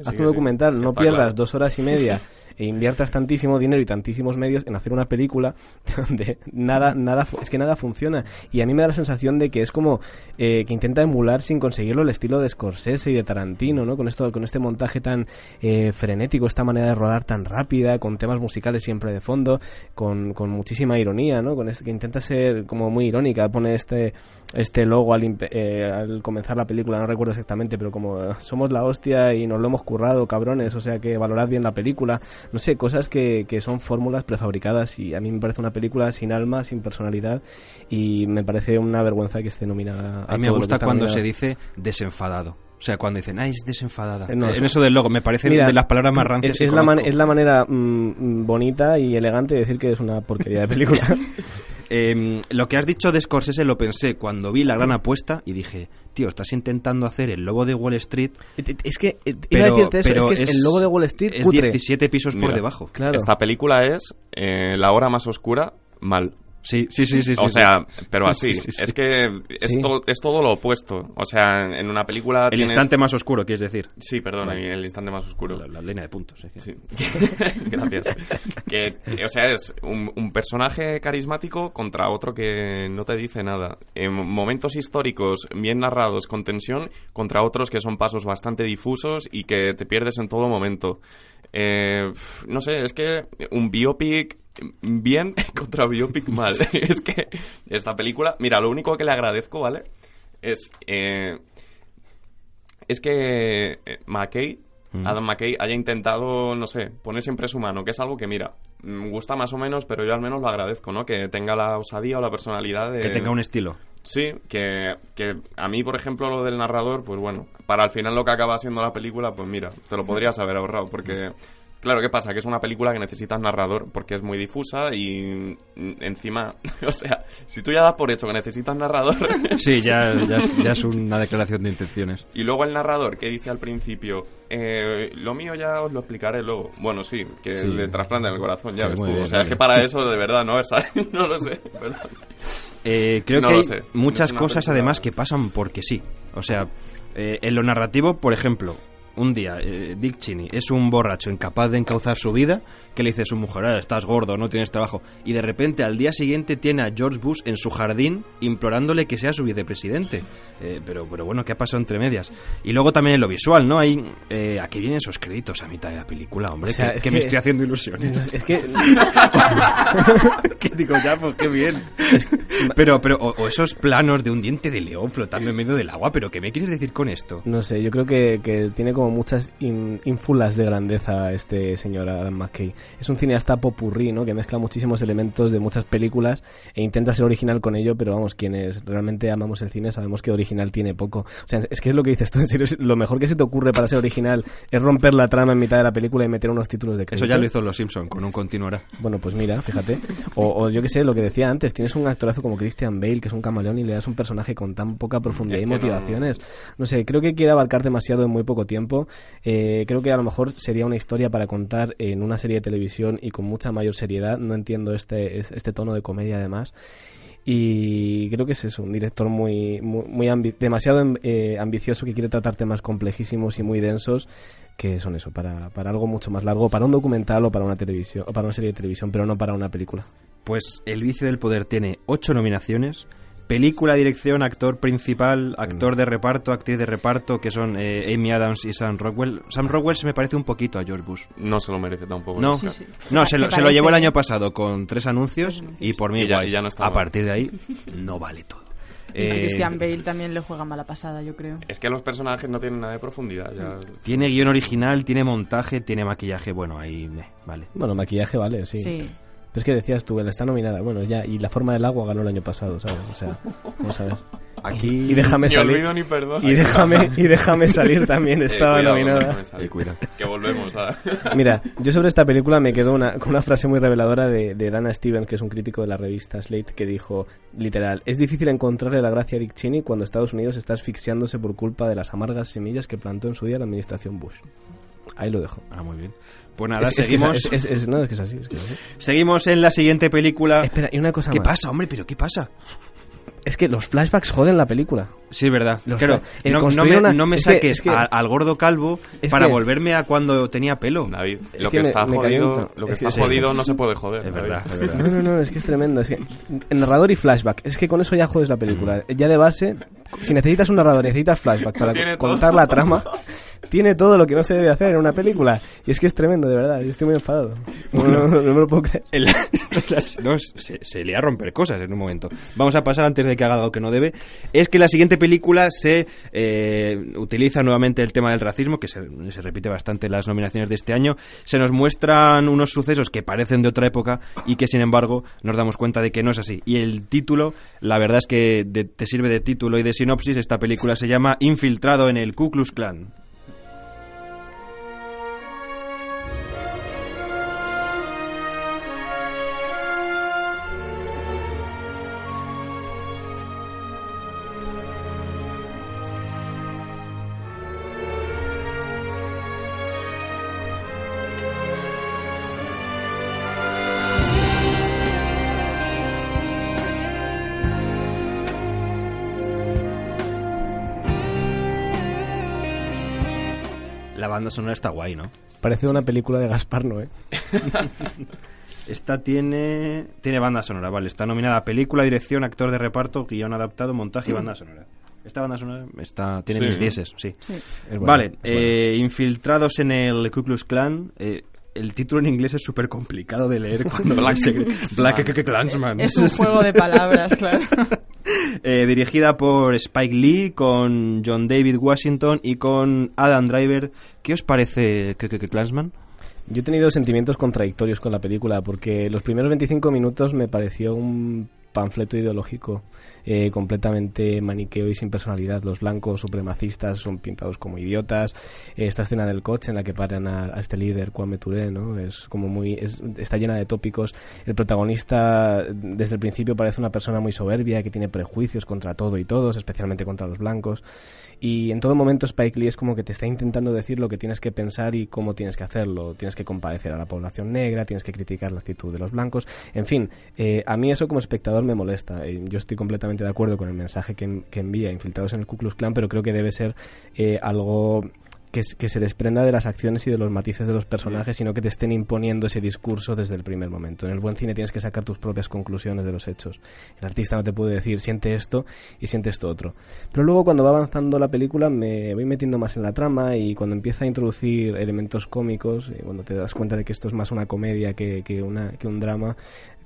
Haz sí, documental, no está pierdas claro. dos horas y media e inviertas tantísimo dinero y tantísimos medios en hacer una película donde nada, nada, es que nada funciona. Y a mí me da la sensación de que es como eh, que intenta emular sin conseguirlo el estilo de Scorsese y de Tarantino, ¿no? Con esto, con este montaje tan eh, frenético, esta manera de rodar tan rápida, con temas musicales siempre de fondo, con, con muchísima ironía, ¿no? Con este, que intenta ser como muy irónica, pone este, este logo al, eh, al comenzar la película, no recuerdo exactamente, pero como eh, somos la hostia y nos lo hemos currado, cabrones, o sea que valorad bien la película, no sé, cosas que, que son fórmulas prefabricadas y a mí me parece una película sin alma, sin personalidad y me parece una vergüenza que esté nominada a a mí me gusta cuando nominada. se dice desenfadado. O sea, cuando dicen, ay, es desenfadada. Eh, no, en eso- eso del logo, me parece Mira, de las palabras más rancias Es, que es la, man- es la manera mm, mm, bonita y elegante de decir que es una porquería de película. Eh, lo que has dicho de Scorsese lo pensé cuando vi La Gran Apuesta y dije, tío, estás intentando hacer el logo de Wall Street, es que eh, iba pero, a decirte eso, es que es, el logo de Wall Street es cutre. 17 pisos por debajo. Claro. Esta película es eh, La hora más oscura, mal. Sí, sí, sí, sí. o sí, sea, sí. pero así. Sí, sí, sí. Es que es, todo, es todo lo opuesto. O sea, en una película. El tienes- instante más oscuro, quieres decir. Sí, perdón, Vale. el instante más oscuro. La, la línea de puntos. Sí. Gracias. Que, o sea, es un, un personaje carismático contra otro que no te dice nada. En momentos históricos bien narrados, con tensión, contra otros que son pasos bastante difusos y que te pierdes en todo momento. Eh, no sé, es que un biopic bien contra biopic mal. es que esta película, mira, lo único que le agradezco, ¿vale? Es, eh, es que eh, McKay, Mm. Adam McKay, haya intentado, no sé, poner siempre su mano, que es algo que, mira, me gusta más o menos, pero yo al menos lo agradezco, ¿no? Que tenga la osadía o la personalidad de... Que tenga un estilo. Sí, que, que a mí, por ejemplo, lo del narrador, pues bueno, para al final lo que acaba siendo la película, pues mira, te lo podrías haber ahorrado, porque, claro, ¿qué pasa? Que es una película que necesitas narrador porque es muy difusa y mm, encima, o sea, si tú ya das por hecho que necesitas narrador, Sí, ya, ya, es, ya es una declaración de intenciones. y luego el narrador que dice al principio, eh, lo mío ya os lo explicaré luego. Bueno, sí, que Sí. le trasplanten el corazón, ya Sí, ves tú. bien, o sea, es que para eso, de verdad, ¿no? ¿Sabes? no lo sé, pero- Eh, creo No que hay muchas cosas además que pasan porque sí. O sea, eh, en lo narrativo, por ejemplo, un día eh, Dick Cheney es un borracho incapaz de encauzar su vida que le dice a su mujer, "Ah, estás gordo, no tienes trabajo. Y de repente al día siguiente tiene a George Bush en su jardín implorándole que sea su vicepresidente. Eh, pero, pero bueno, ¿qué ha pasado entre medias? Y luego también en lo visual, ¿no? Hay, eh, ¿A qué vienen esos créditos a mitad de la película, hombre? O sea, que, es que me estoy haciendo ilusiones. Es que que digo, ya, pues qué bien. pero, pero, o, o esos planos de un diente de león flotando en medio del agua, pero ¿qué me quieres decir con esto? No sé, yo creo que, que tiene como muchas in- ínfulas de grandeza este señor Adam McKay. Es un cineasta popurrí, ¿no? Que mezcla muchísimos elementos de muchas películas e intenta ser original con ello, pero vamos, quienes realmente amamos el cine sabemos que original tiene poco. O sea, es que es lo que dices tú, en serio, lo mejor que se te ocurre para ser original es romper la trama en mitad de la película y meter unos títulos de crédito. Eso ya lo hizo Los Simpson con un continuará. Bueno, pues mira, fíjate. O, o yo que sé, lo que decía antes, tienes un actorazo como Christian Bale, que es un camaleón, y le das un personaje con tan poca profundidad y motivaciones. No... sé, creo que quiere abarcar demasiado en muy poco tiempo. Eh, creo que a lo mejor sería una historia para contar en una serie de televisión y con mucha mayor seriedad. No entiendo este, este tono de comedia además. Y creo que es eso, un director muy, muy, demasiado eh, ambicioso que quiere tratar temas complejísimos y muy densos que son eso, para, para algo mucho más largo, para un documental o para una televisión, o para una serie de televisión, pero no para una película. Pues El vicio del poder tiene ocho nominaciones. Película, dirección, actor principal, actor de reparto, actriz de reparto, que son eh, Amy Adams y Sam Rockwell. Sam Rockwell se me parece un poquito a George Bush. no se lo merece tampoco. No, Sí, sí. no, Se lo, se lo llevó el año pasado con tres anuncios, Tres anuncios. y por mí Y ya- igual. y ya no está a mal. partir de ahí no vale todo. Eh, Christian Bale también le juega mala pasada, yo creo. Es que los personajes no tienen nada de profundidad. Ya... Tiene guion original, tiene montaje, tiene maquillaje. Bueno, ahí meh, vale. Bueno, maquillaje vale, sí. Sí. Pero es que decías tú, él está nominada. Bueno, ya, y La forma del agua ganó el año pasado, ¿sabes? O sea, vamos a ver. Aquí. Y déjame Ni salir. olvido ni perdón. Y déjame, y déjame salir también Eh, estaba cuidado, nominada. Eh, cuidado. Que volvemos a... Mira, yo sobre esta película me quedo una, con una frase muy reveladora de, de Dana Stevens, que es un crítico de la revista Slate, que dijo, literal, es difícil encontrarle la gracia a Dick Cheney cuando Estados Unidos está asfixiándose por culpa de las amargas semillas que plantó en su día la administración Bush. Ahí lo dejo. Ah, muy bien. Pues nada, Es- es que es- seguimos. es- es- no, es que es así. es que es así. Seguimos en la siguiente película. Espera, y una cosa ¿Qué más. pasa, hombre? ¿Pero qué pasa? Es que los flashbacks joden la película. Sí, verdad. Los Claro, no, me, una- no me es que- saques es que- a- al gordo calvo es para que- volverme a cuando tenía pelo. David, Es lo que está me jodido, lo que Es que está jodido no se puede joder. Es verdad, es verdad. No, no, no, es que es tremendo. Es que el narrador y flashback, es que con eso ya jodes la película. Ya de base, si necesitas un narrador, necesitas flashback para contar todo. la trama. Tiene todo lo que no se debe hacer en una película. Y es que es tremendo, de verdad. Yo estoy muy enfadado. No, no, no, no me lo puedo creer. Las- no, se, se le a romper cosas en un momento. Vamos a pasar antes de que haga algo que no debe. Es que la siguiente película se eh, utiliza nuevamente el tema del racismo, que se, se repite bastante en las nominaciones de este año. Se nos muestran unos sucesos que parecen de otra época y que sin embargo nos damos cuenta de que no es así. Y el título, la verdad es que de- te sirve de título y de sinopsis. Esta película se llama Infiltrado en el Ku Klux Klan. Banda sonora está guay, ¿no? Parece una película de Gaspar Noé. Esta tiene tiene banda sonora, vale. Está nominada a película, dirección, actor de reparto, guion adaptado, montaje y banda sonora. Esta banda sonora está, tiene Sí. mis dieces, sí. Vale, eh, infiltrados en el Ku Klux Klan. eh, el título en inglés es súper complicado de leer cuando Black- Black, Black Klansman. Es un juego de palabras, claro. Eh, dirigida por Spike Lee, con John David Washington y con Adam Driver. ¿Qué os parece que, Klansman? Yo he tenido sentimientos contradictorios con la película porque los primeros 25 minutos me pareció un panfleto ideológico eh, completamente maniqueo y sin personalidad. Los blancos supremacistas son pintados como idiotas. Esta escena del coche en la que paran a, a este líder, Kwame Touré, ¿no? Es como muy, es- está llena de tópicos. El protagonista desde el principio parece una persona muy soberbia que tiene prejuicios contra todo y todos, especialmente contra los blancos. Y en todo momento Spike Lee es como que te está intentando decir lo que tienes que pensar y cómo tienes que hacerlo. Tienes que compadecer a la población negra, tienes que criticar la actitud de los blancos. En fin, eh, a mí eso como espectador me molesta. Eh, yo estoy completamente de acuerdo con el mensaje que, envía Infiltrados en el Ku Klux Klan, pero creo que debe ser eh, algo que, se desprenda de las acciones y de los matices de los personajes, sino que te estén imponiendo ese discurso desde el primer momento. En el buen cine tienes que sacar tus propias conclusiones de los hechos. El artista no te puede decir siente esto y siente esto otro. Pero luego cuando va avanzando la película me voy metiendo más en la trama y cuando empieza a introducir elementos cómicos, y cuando te das cuenta de que esto es más una comedia que, que, una, que un drama,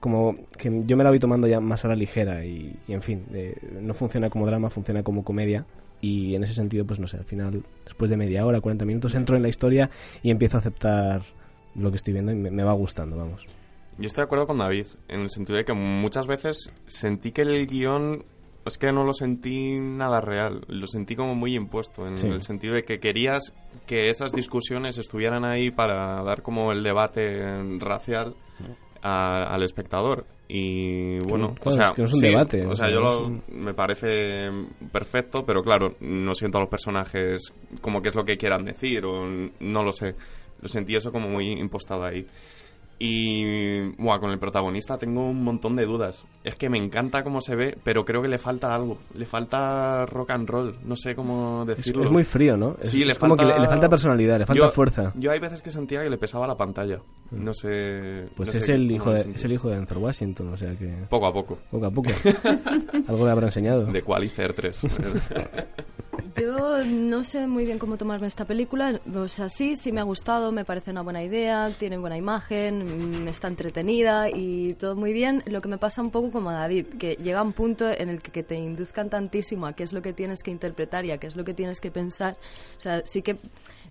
como que yo me la voy tomando ya más a la ligera y, y, en fin, eh, no funciona como drama, funciona como comedia y en ese sentido, pues no sé, al final, después de media hora, 40 minutos, entro en la historia y empiezo a aceptar lo que estoy viendo y me, me va gustando, vamos. Yo estoy de acuerdo con David, en el sentido de que muchas veces sentí que el guion es que no lo sentí nada real, lo sentí como muy impuesto, en Sí. el sentido de que querías que esas discusiones estuvieran ahí para dar como el debate racial a- al espectador. Y bueno, claro, o sea, es que no es un sí, debate, O sea, yo lo- un- me parece perfecto, pero claro, no siento a los personajes como que es lo que quieran decir, o no lo sé. Lo sentí eso como muy impostado ahí. Y buah, con el protagonista tengo un montón de dudas. Es que me encanta cómo se ve, pero creo que le falta algo. Le falta rock and roll. No sé cómo Es, decirlo. es muy frío, ¿no? Es, Sí, le es como que falta- le, le falta personalidad, le falta yo, fuerza. Yo hay veces que sentía que le pesaba la pantalla. No sé. Pues no es, sé el hijo de, es el hijo de Denzel Washington, o sea que Poco a poco. poco a poco. Algo le habrá enseñado. De Qualicer 3. Yo no sé muy bien cómo tomarme esta película. O sea, sí, sí me ha gustado, me parece una buena idea, tiene buena imagen, mm, está entretenida y todo muy bien. Lo que me pasa un poco como a David, que llega un punto en el que, te induzcan tantísimo a qué es lo que tienes que interpretar y a qué es lo que tienes que pensar. O sea, sí que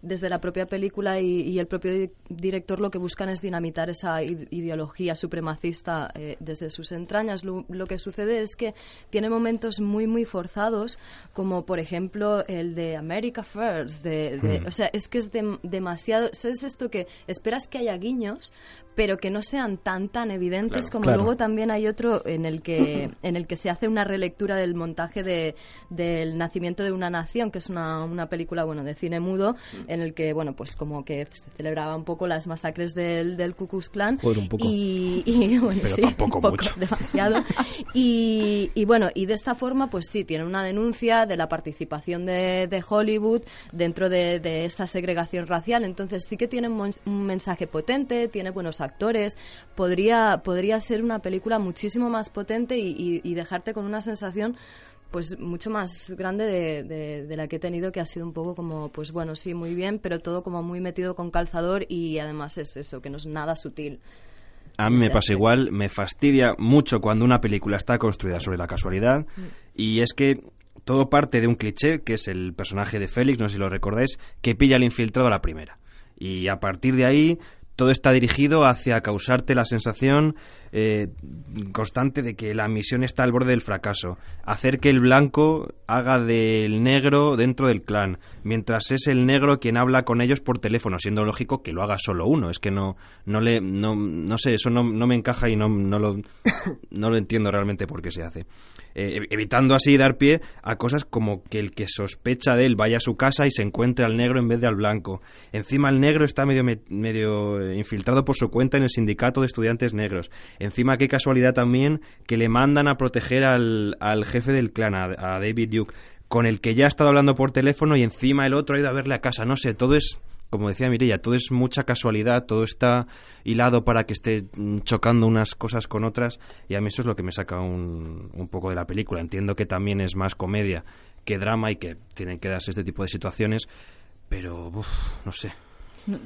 desde la propia película y, y el propio di- director lo que buscan es dinamitar esa ide- ideología supremacista eh, desde sus entrañas. Lo, lo que sucede es que tiene momentos muy, muy forzados, como por ejemplo el de America First. De, de- O sea, es que es dem- demasiado. ¿Sabes esto que esperas que haya guiños, pero que no sean tan, tan evidentes Claro. como Claro. luego también hay otro en el que, en el que se hace una relectura del montaje de, del nacimiento de una nación, que es una, una película bueno de cine mudo, en el que bueno pues como que se celebraba un poco las masacres del, del Ku Klux Klan Joder, un poco. y, y, bueno, Pero sí, tampoco un poco, mucho. demasiado y, y bueno y de esta forma pues sí tiene una denuncia de la participación de, de Hollywood dentro de, de esa segregación racial entonces sí que tiene un, un mensaje potente tiene buenos actores podría podría ser una película muchísimo más potente y, y- y dejarte con una sensación pues mucho más grande de, de- de la que he tenido que ha sido un poco como pues bueno sí muy bien pero todo como muy metido con calzador y además es eso que no es nada sutil A mí me Ya pasa sé. igual, me fastidia mucho cuando una película está construida sobre la casualidad y es que todo parte de un cliché que es el personaje de Félix, no sé si lo recordáis, que pilla al infiltrado a la primera. Y a partir de ahí todo está dirigido hacia causarte la sensación eh, constante de que la misión está al borde del fracaso. Hacer que el blanco haga del negro dentro del clan, mientras es el negro quien habla con ellos por teléfono, siendo lógico que lo haga solo uno. Es que no, no le, no, no sé, eso no, no me encaja y no, no lo, no lo entiendo realmente por qué se hace. Eh, ev- evitando así dar pie a cosas como que el que sospecha de él vaya a su casa y se encuentre al negro en vez de al blanco. Encima el negro está medio, me- medio eh, infiltrado por su cuenta en el sindicato de estudiantes negros. Encima qué casualidad también que le mandan a proteger al, al jefe del clan, a, a David Duke, con el que ya ha estado hablando por teléfono y encima el otro ha ido a verle a casa. No sé, todo es como decía Mirella, todo es mucha casualidad, todo está hilado para que esté mm, chocando unas cosas con otras y a mí eso es lo que me saca un, un poco de la película. Entiendo que también es más comedia que drama y que tienen que darse este tipo de situaciones, pero uf, no sé.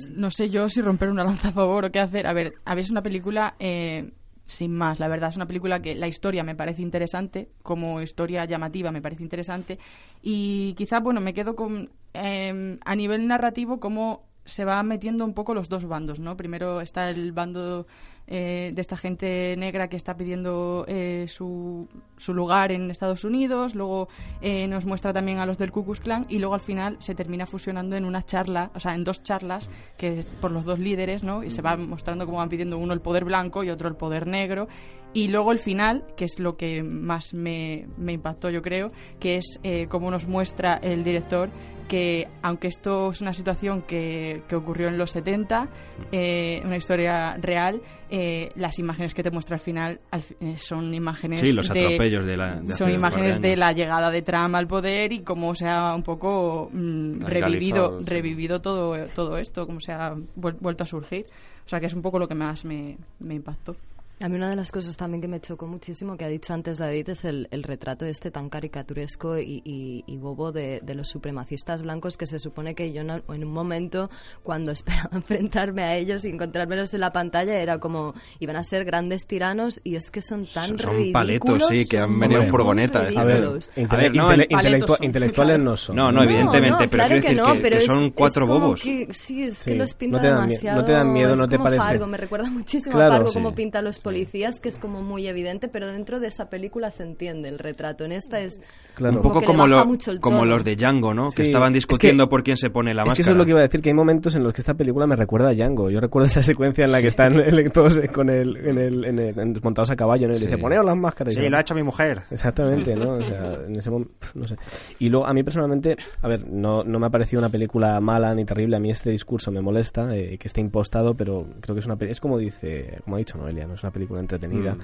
No, sé yo si romper una lanza a favor o qué hacer. A ver, a ver, es una película eh, sin más, la verdad. Es una película que la historia me parece interesante, como historia llamativa me parece interesante. Y quizá, bueno, me quedo con. eh, a nivel narrativo, cómo se van metiendo un poco los dos bandos, ¿no? Primero está el bando eh, de esta gente negra que está pidiendo eh, su, su lugar en Estados Unidos, luego eh, nos muestra también a los del Ku Klux Klan y luego al final se termina fusionando en una charla, o sea, en dos charlas que por los dos líderes, ¿no? Y se va mostrando cómo van pidiendo uno el poder blanco y otro el poder negro. Y luego el final, que es lo que más me, me impactó, yo creo, que es cómo nos muestra el director que, aunque esto es una situación que, que ocurrió en los 70, eh, una historia real, eh, las imágenes que te muestra al final al eh, son imágenes Sí, los de- atropellos de la- de son imágenes de, la llegada de Trump al poder y cómo se ha un poco mm, revivido revivido todo todo esto cómo se ha vuel- vuelto a surgir. O sea que es un poco lo que más me, me impactó A mí una de las cosas también que me chocó muchísimo que ha dicho antes David es el, el retrato este tan caricaturesco y, y- y bobo de, de los supremacistas blancos que se supone que yo no- en un momento cuando esperaba enfrentarme a ellos y encontrármelos en la pantalla era como iban a ser grandes tiranos y es que son tan Son ridículos. paletos, sí, que han son venido en furgoneta. A ver, ridículos. intele- A ver, no, intele- son, intelectuales claro. no son. No, no, evidentemente, pero claro quiero que decir no, que- pero que es- son es cuatro bobos. que- sí, es Sí, que los no pinta te dan mie- demasiado. no te dan miedo, es no te parece. Fargo, me recuerda muchísimo Claro, a Fargo sí. como pinta los policías, que es como muy evidente, pero dentro de esa película se entiende el retrato. En esta es Claro. Un poco que como, lo- mucho el como los de Django, ¿no? Sí, Que estaban es discutiendo que- por quién se pone la es que máscara. eso es lo que iba a decir, que hay momentos en los que esta película me recuerda a Django. Yo recuerdo esa secuencia en la que están el- todos con el, en el, en el- en- montados a caballo, ¿no? Y le dice, poneos las máscaras. Sí, yo, lo ha hecho mi mujer. Exactamente, ¿no? O sea, en ese momento, no sé. Y luego, a mí personalmente, a ver, no, no me ha parecido una película mala ni terrible. A mí este discurso me molesta, eh, que esté impostado, pero creo que es una es como dice, como ha dicho Noelia, ¿no? Es una película entretenida.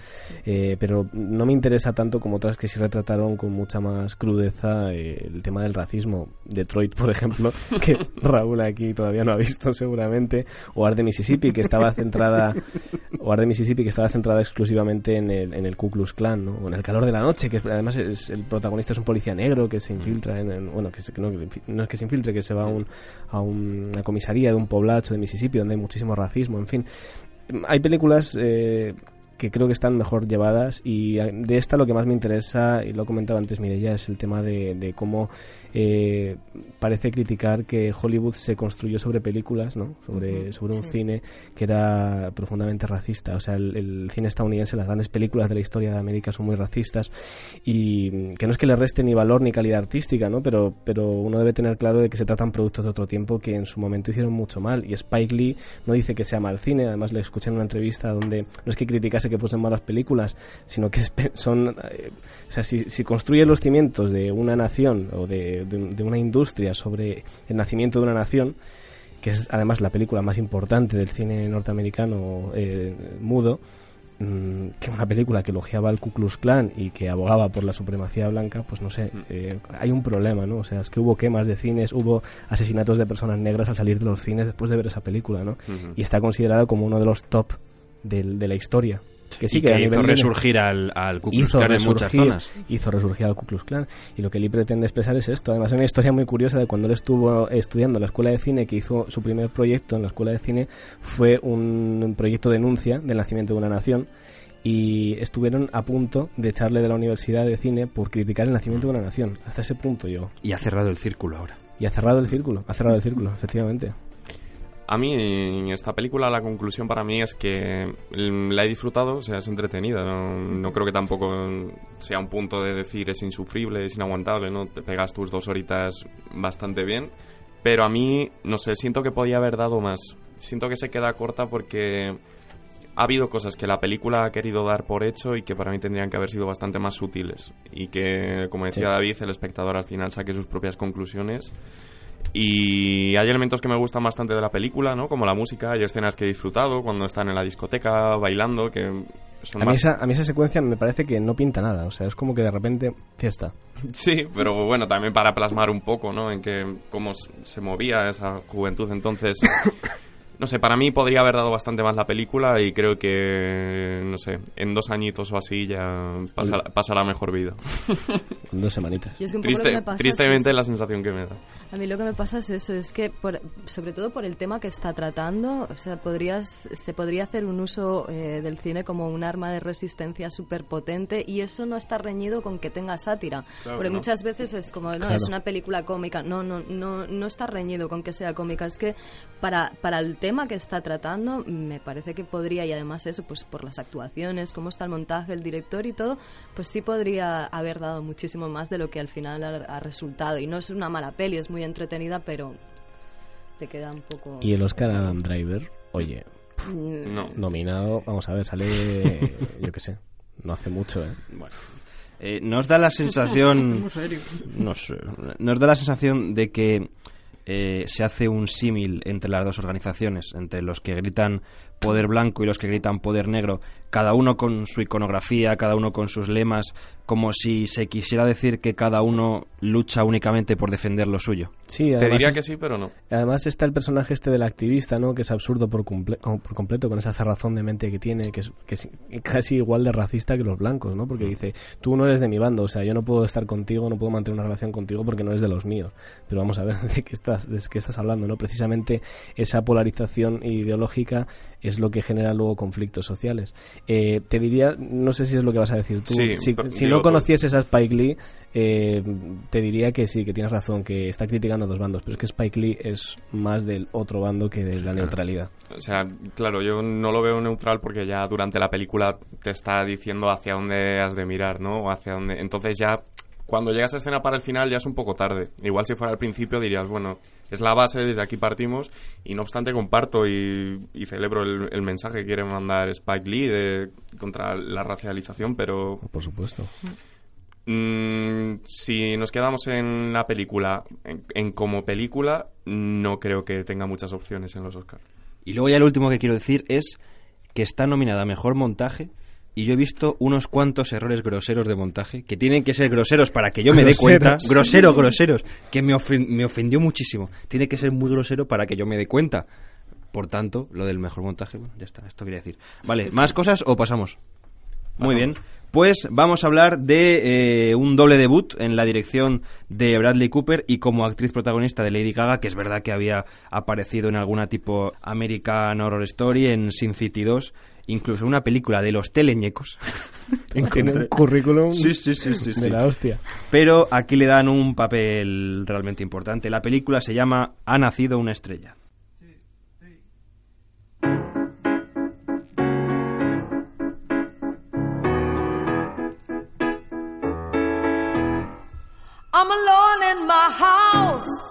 Eh, pero no me interesa tanto como otras que sí retrataron con mucha más crudeza eh, el tema del racismo. Detroit, por ejemplo, que Raúl aquí todavía no ha visto seguramente, o Art de Mississippi, que estaba centrada, o Art de Mississippi, que estaba centrada exclusivamente en el, en el Ku Klux Klan, ¿no? O en el calor de la noche, que además es, el protagonista es un policía negro que se infiltra en, en- bueno, que, se- que no, no es que se infiltre, que se va a, un- a una comisaría de un poblacho de Mississippi donde hay muchísimo racismo, en fin. Hay películas eh, que creo que están mejor llevadas y a- de esta lo que más me interesa, y lo comentaba antes Mireia, es el tema de cómo eh, parece criticar que Hollywood se construyó sobre películas, ¿no? sobre, sobre un sí. cine que era profundamente racista. O sea, el, el cine estadounidense, las grandes películas de la historia de América son muy racistas y mm, que no es que le reste ni valor ni calidad artística, ¿no? pero, pero uno debe tener claro de que se tratan productos de otro tiempo que en su momento hicieron mucho mal y Spike Lee no dice que sea mal cine, además le escuché en una entrevista donde no es que criticase que fuesen malas películas, sino que son, eh, o sea, si, si construye los cimientos de una nación o de, de- de una industria sobre el nacimiento de una nación, que es además la película más importante del cine norteamericano eh, mudo, mm, que una película que elogiaba al Ku Klux Klan y que abogaba por la supremacía blanca, pues no sé, eh, hay un problema, ¿no? O sea, es que hubo quemas de cines, hubo asesinatos de personas negras al salir de los cines después de ver esa película, ¿no? Y está considerado como uno de los top del- de la historia. Que sí, y que, hizo resurgir al, al Ku Klux Klan en muchas zonas. hizo resurgir al Ku Klux Klan. Y lo que Lee pretende expresar es esto. Además hay una historia muy curiosa de cuando él estuvo estudiando en la escuela de cine que hizo su primer proyecto en la escuela de cine fue un, un proyecto de denuncia del nacimiento de una nación. Y estuvieron a punto de echarle de la universidad de cine por criticar el nacimiento de una nación. Hasta ese punto yo Y ha cerrado el círculo ahora. y ha cerrado el círculo ha cerrado el círculo efectivamente A mí, en esta película, la conclusión para mí es que la he disfrutado, o sea, es entretenida. No, no creo que tampoco sea un punto de decir es insufrible, es inaguantable, ¿no? Te pegas tus dos horitas bastante bien. Pero a mí, no sé, siento que podía haber dado más. Siento que se queda corta porque ha habido cosas que la película ha querido dar por hecho y que para mí tendrían que haber sido bastante más sutiles. Y que, como decía Sí. David, el espectador al final saque sus propias conclusiones. Y hay elementos que me gustan bastante de la película, ¿no? Como la música, hay escenas que he disfrutado cuando están en la discoteca bailando, que son a mí, esa, a mí esa secuencia me parece que no pinta nada o sea es como que de repente fiesta Sí, pero bueno, también para plasmar un poco, ¿no? En que cómo se movía esa juventud entonces. no sé, para mí podría haber dado bastante más la película y creo que, no sé, en dos añitos o así ya pasa- pasará mejor vida. Dos semanitas. Y es que un poco lo que Triste, me pasa es tristemente eso. la sensación que me da. A mí lo que me pasa es eso, es que por- sobre todo por el tema que está tratando, o sea, podrías, se podría hacer un uso eh, del cine como un arma de resistencia súper potente y eso no está reñido con que tenga sátira. Claro Porque que no. muchas veces es como, no, Claro. es una película cómica. No, no, no, no está reñido con que sea cómica. Es que para, para el tema que está tratando, me parece que podría, y además eso, pues por las actuaciones, cómo está el montaje, el director y todo, pues sí podría haber dado muchísimo más de lo que al final ha, ha resultado. Y no es una mala peli, es muy entretenida, pero te queda un poco... Y el Oscar Adam Driver, oye, Mm, No. nominado, vamos a ver, sale, yo qué sé, no hace mucho, ¿eh? Eh, nos da la sensación... No sé. Nos da la sensación de que eh, se hace un símil entre las dos organizaciones, entre los que gritan poder blanco y los que gritan poder negro, cada uno con su iconografía, cada uno con sus lemas, como si se quisiera decir que cada uno lucha únicamente por defender lo suyo. Sí, Te diría es- que sí, pero no. Además está el personaje este del activista, ¿no? Que es absurdo por, comple- por completo con esa cerrazón de mente que tiene, que es, que es casi igual de racista que los blancos, ¿no? Porque dice, tú no eres de mi bando, o sea, yo no puedo estar contigo, no puedo mantener una relación contigo porque no eres de los míos. Pero vamos a ver de qué estás, de qué estás hablando, ¿no? Precisamente esa polarización ideológica es lo que genera luego conflictos sociales. Eh, te diría, no sé si es lo que vas a decir tú, Sí, si, no conocieses a Spike Lee, eh, te diría que sí, que tienes razón, que está criticando a dos bandos, pero es que Spike Lee es más del otro bando que de la neutralidad. O sea, claro, yo no lo veo neutral porque ya durante la película te está diciendo hacia dónde has de mirar, ¿no? O hacia dónde... Entonces ya, cuando llegas a escena para el final ya es un poco tarde. Igual si fuera al principio dirías, bueno, es la base, desde aquí partimos, y no obstante comparto y, y celebro el, el mensaje que quiere mandar Spike Lee de, contra la racialización, pero Por supuesto. Mm, si nos quedamos en la película, en, en como película, no creo que tenga muchas opciones en los Oscars. Y luego ya lo último que quiero decir es que está nominada a Mejor Montaje y yo he visto unos cuantos errores groseros de montaje que tienen que ser groseros para que yo me dé cuenta. Groseros, groseros. Que me, me ofendió muchísimo. Tiene que ser muy grosero para que yo me dé cuenta. Por tanto, lo del mejor montaje, bueno, ya está, esto quería decir. Vale, ¿más cosas o pasamos? Muy bien. Pues vamos a hablar de eh, un doble debut en la dirección de Bradley Cooper y como actriz protagonista de Lady Gaga, que es verdad que había aparecido en alguna tipo American Horror Story, en Sin City 2, incluso una película de los teleñecos. Tiene un currículum Sí, sí, sí, sí, de sí. la hostia. Pero aquí le dan un papel realmente importante. La película se llama Ha nacido una estrella. I'm alone in my house.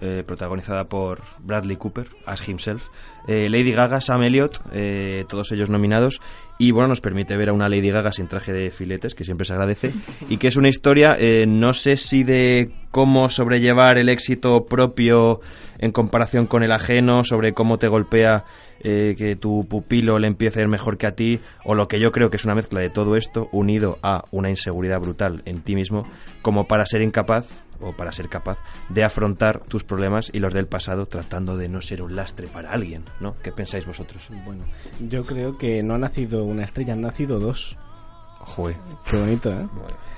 eh, protagonizada por Bradley Cooper, as himself, eh, Lady Gaga, Sam Elliott, eh, todos ellos nominados, y bueno, nos permite ver a una Lady Gaga sin traje de filetes, que siempre se agradece, y que es una historia, eh, no sé si de cómo sobrellevar el éxito propio en comparación con el ajeno, sobre cómo te golpea que tu pupilo le empiece a ir mejor que a ti, o lo que yo creo que es una mezcla de todo esto, unido a una inseguridad brutal en ti mismo, como para ser incapaz o para ser capaz de afrontar tus problemas y los del pasado tratando de no ser un lastre para alguien, ¿no? ¿Qué pensáis vosotros? Bueno, yo creo que no ha nacido una estrella, han nacido dos. Joder. Qué bonito, ¿eh?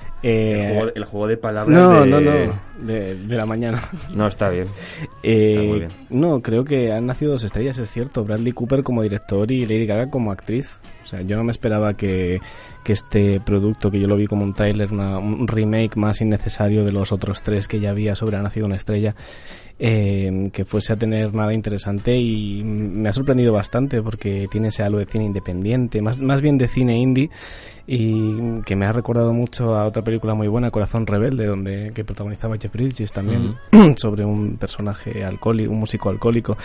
El Eh, juego, el juego de palabras no, de- no, no, de, de la mañana. No, está bien. Eh, Está muy bien. No, creo que han nacido dos estrellas, es cierto. Bradley Cooper como director y Lady Gaga como actriz. O sea, yo no me esperaba que, que este producto, que yo lo vi como un trailer, una- un remake más innecesario de los otros tres que ya había sobre Ha nacido una estrella, eh, que fuese a tener nada interesante y me ha sorprendido bastante porque tiene ese halo de cine independiente, más, más bien de cine indie y que me ha recordado mucho a otra película muy buena, Corazón Rebelde, donde que protagonizaba Jeff Bridges también, sobre un personaje alcohólico, un músico alcohólico.